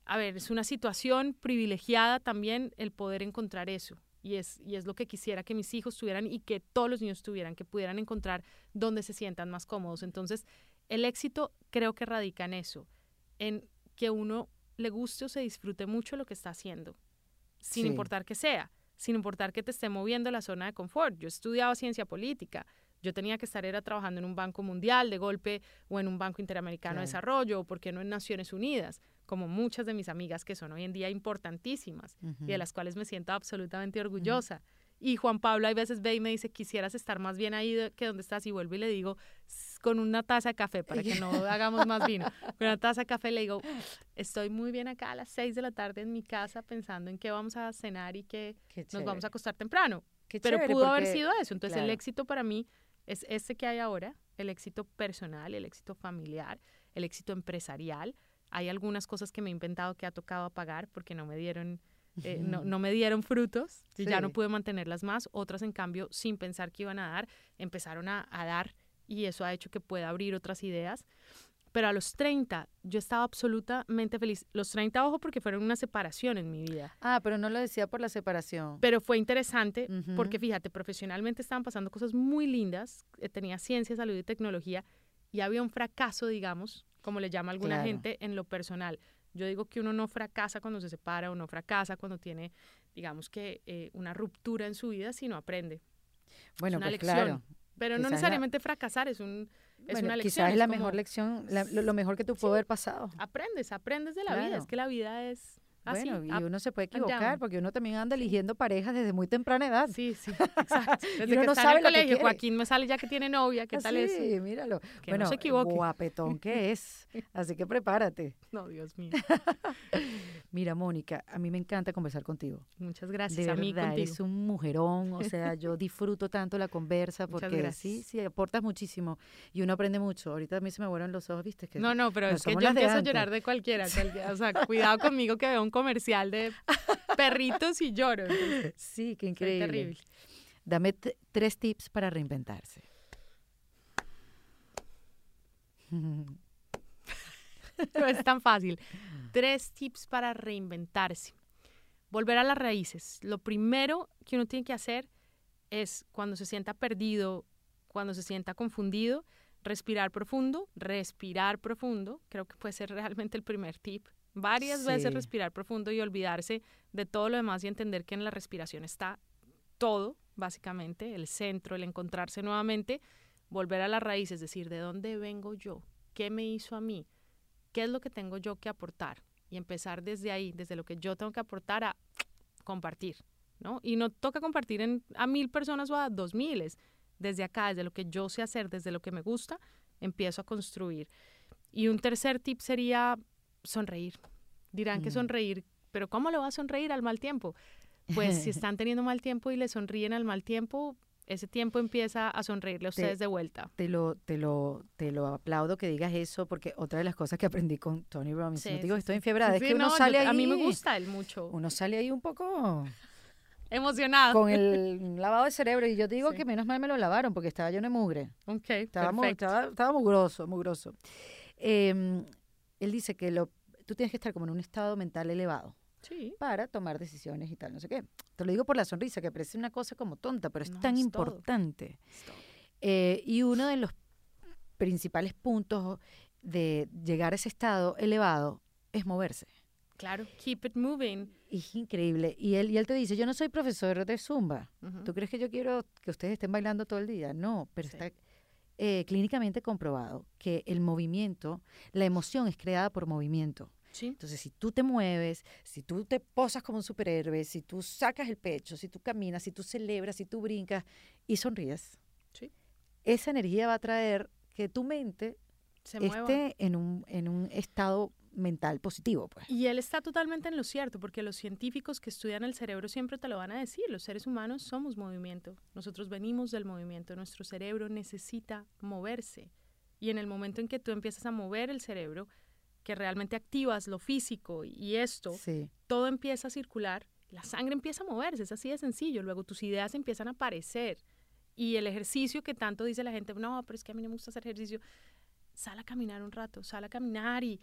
a ver, es una situación privilegiada también el poder encontrar eso. Y es, y es lo que quisiera que mis hijos tuvieran y que todos los niños tuvieran, que pudieran encontrar donde se sientan más cómodos. Entonces, el éxito creo que radica en eso, en que uno le guste o se disfrute mucho lo que está haciendo, sin Sí. importar que sea, sin importar que te esté moviendo la zona de confort. Yo estudiaba ciencia política, yo tenía que estar era trabajando en un banco mundial de golpe o en un banco interamericano de desarrollo o por qué no en Naciones Unidas, como muchas de mis amigas que son hoy en día importantísimas y de las cuales me siento absolutamente orgullosa. Y Juan Pablo hay veces ve y me dice, quisieras estar más bien ahí que donde estás y vuelvo y le digo, "S- con una taza de café para que no hagamos más vino. Con una taza de café le digo, estoy muy bien acá a las seis de la tarde en mi casa pensando en qué vamos a cenar y que Qué nos vamos a acostar temprano. Qué Pero chévere, pudo haber porque- sido eso. Entonces el claro. éxito para mí es este que hay ahora, el éxito personal, el éxito familiar, el éxito empresarial. Hay algunas cosas que me he inventado que ha tocado apagar porque no me dieron, eh, no, no me dieron frutos y ya no pude mantenerlas más. Otras, en cambio, sin pensar que iban a dar, empezaron a, a dar y eso ha hecho que pueda abrir otras ideas. Pero a los 30 yo estaba absolutamente feliz. Los 30, ojo, porque fueron una separación en mi vida. Ah, pero no lo decía por la separación. Pero fue interesante porque fíjate, profesionalmente estaban pasando cosas muy lindas, eh, tenía ciencia, salud y tecnología y había un fracaso, digamos, como le llama alguna Claro. gente, en lo personal. Yo digo que uno no fracasa cuando se separa o no fracasa cuando tiene, digamos que, eh, una ruptura en su vida, sino aprende. bueno, una pues lección. claro. Pero Quizás no la- necesariamente fracasar, es, un, es Bueno, una lección. quizás es la como mejor lección, la- lo, lo mejor que tú pudo haber pasado. Aprendes, aprendes de la vida. Es que la vida es así. bueno, y up uno se puede equivocar porque uno también anda eligiendo parejas desde muy temprana edad. Sí, sí, exacto. Desde uno que no está sabe en lo el que colegio. Joaquín me sale ya que tiene novia, ¿qué Ah, tal sí, eso? míralo. Que bueno, no se equivoque. guapetón que es. Así que prepárate. No, Dios mío. Mira, Mónica, a mí me encanta conversar contigo. Muchas gracias de a mí verdad, contigo. eres un mujerón, o sea, yo disfruto tanto la conversa porque sí, sí, aportas muchísimo y uno aprende mucho. Ahorita a mí se me vuelan los ojos, ¿viste? Que No, no, pero es que yo empiezo a llorar de cualquiera, cualquiera. O sea, cuidado conmigo que veo un comercial de perritos y lloro. entonces, Sí, qué increíble. terrible. Dame tres tips para reinventarse. No es tan fácil. Tres tips para reinventarse. Volver a las raíces. Lo primero que uno tiene que hacer es cuando se sienta perdido, cuando se sienta confundido, respirar profundo, respirar profundo. Creo que puede ser realmente el primer tip. Varias Sí. veces respirar profundo y olvidarse de todo lo demás y entender que en la respiración está todo, básicamente, el centro, el encontrarse nuevamente, volver a las raíces, es decir, ¿de dónde vengo yo? ¿Qué me hizo a mí? ¿Qué es lo que tengo yo que aportar? Y empezar desde ahí, desde lo que yo tengo que aportar a compartir, ¿no? Y no toca compartir en, a mil personas o a dos miles. Desde acá, desde lo que yo sé hacer, desde lo que me gusta, empiezo a construir. Y un tercer tip sería sonreír. Dirán que Mm. sonreír, pero ¿cómo le va a sonreír al mal tiempo? Pues si están teniendo mal tiempo y le sonríen al mal tiempo, ese tiempo empieza a sonreírle a Te- ustedes de vuelta. Te lo, te lo, te lo aplaudo que digas eso porque otra de las cosas que aprendí con Tony Robbins, Sí, no te digo sí, que estoy sí. enfiebrada, es que uno no, yo- sale ahí, A mí me gusta él mucho. uno sale ahí un poco Emocionado. con el lavado de cerebro y yo digo que menos mal me lo lavaron porque estaba lleno de mugre. Ok, Estaba, mu- perfecto. estaba, estaba mugroso, mugroso. Em, él dice que lo, tú tienes que estar como en un estado mental elevado Sí. para tomar decisiones y tal, no sé qué. Te lo digo por la sonrisa, que parece una cosa como tonta, pero es No, tan es importante. Eh, y uno de los principales puntos de llegar a ese estado elevado es moverse. Claro, keep it moving. Es increíble. Y él, y él te dice, yo no soy profesor de Zumba. ¿Tú crees que yo quiero que ustedes estén bailando todo el día? No, pero Sí. está eh, clínicamente comprobado que el movimiento, la emoción es creada por movimiento. Sí. Entonces, si tú te mueves, si tú te posas como un superhéroe, si tú sacas el pecho, si tú caminas, si tú celebras, si tú brincas y sonríes, Sí. esa energía va a traer que tu mente Se esté en un, en un estado mental positivo. Pues. Y él está totalmente en lo cierto, porque los científicos que estudian el cerebro siempre te lo van a decir. Los seres humanos somos movimiento. Nosotros venimos del movimiento. Nuestro cerebro necesita moverse. Y en el momento en que tú empiezas a mover el cerebro, que realmente activas lo físico y esto, Sí, todo empieza a circular, la sangre empieza a moverse, es así de sencillo. Luego tus ideas empiezan a aparecer. Y el ejercicio que tanto dice la gente, no, pero es que a mí no me gusta hacer ejercicio, sal a caminar un rato, sal a caminar y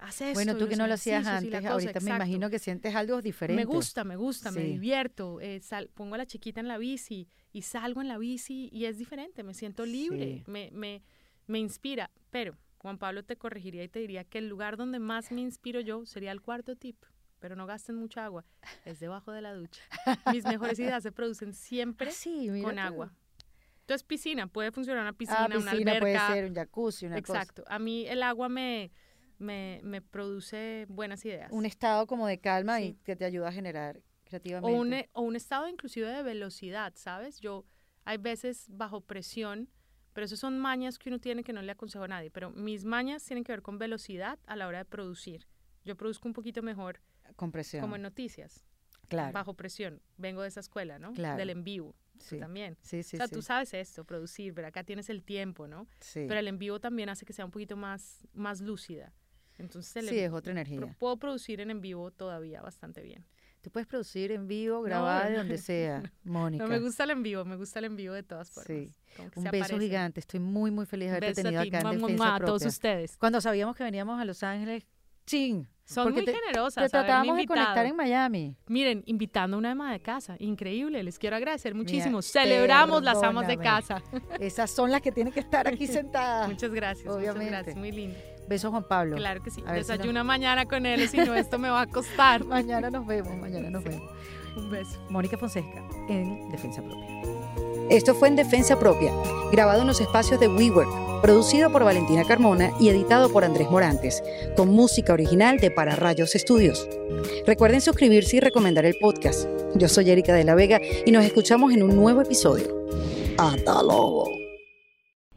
haz esto. bueno, tú que no lo hacías antes, cosa, ahorita me imagino que sientes algo diferente. Me gusta, me gusta, me divierto. eh, sal- pongo a la chiquita en la bici y salgo en la bici y es diferente, me siento libre, Sí. me, me, me inspira. Pero Juan Pablo te corregiría y te diría que el lugar donde más me inspiro yo sería el cuarto tip. Pero no gasten mucha agua, es debajo de la ducha. Mis mejores ideas se producen siempre Ah, sí, con tú. agua. Entonces, piscina, puede funcionar una piscina, Ah, una piscina puede alberca. ser un jacuzzi, una cosa. Exacto. A mí el agua me, me, me produce buenas ideas. Un estado como de calma y que te ayuda a generar o creativamente. un, e- o un estado inclusive de velocidad, ¿sabes? Yo hay veces bajo presión, pero eso son mañas que uno tiene que no le aconsejo a nadie, pero mis mañas tienen que ver con velocidad a la hora de producir. Yo produzco un poquito mejor con presión. como en noticias, claro. bajo presión. Vengo de esa escuela, ¿no? Claro. Del en vivo tú sí. también. sí, sí, o sea, sí. tú sabes esto, producir, pero acá tienes el tiempo, ¿no? sí. Pero el en vivo también hace que sea un poquito más, más lúcida. Entonces, Sí, es otra energía. puedo producir en en vivo todavía bastante bien. Tú puedes producir en vivo, grabada de donde sea, Mónica. No me gusta el en vivo, me gusta el en vivo de todas formas. Sí. Un beso aparece. gigante. Estoy muy, muy feliz de haberte Beso a tenido ti, acá en Defensa a todos Propia. ustedes. Cuando sabíamos que veníamos a Los Ángeles, ¡chin! Son porque muy te- generosas. Te tratábamos de conectar en Miami. Miren, invitando a una ama de casa. Increíble, les quiero agradecer muchísimo. Mira, Celebramos las amas de casa. Esas son las que tienen que estar aquí sentadas. Muchas gracias, Obviamente. muchas gracias. Muy lindo. Besos, Juan Pablo. Claro que sí. A si Desayuna mañana con él, si no, esto me va a costar. Mañana nos vemos, mañana nos vemos. Un beso. Mónica Fonseca en Defensa Propia. Esto fue en Defensa Propia, grabado en los espacios de WeWork, producido por Valentina Carmona y editado por Andrés Morantes, con música original de Para Rayos Estudios. Recuerden suscribirse y recomendar el podcast. Yo soy Erika de la Vega y nos escuchamos en un nuevo episodio. Hasta luego.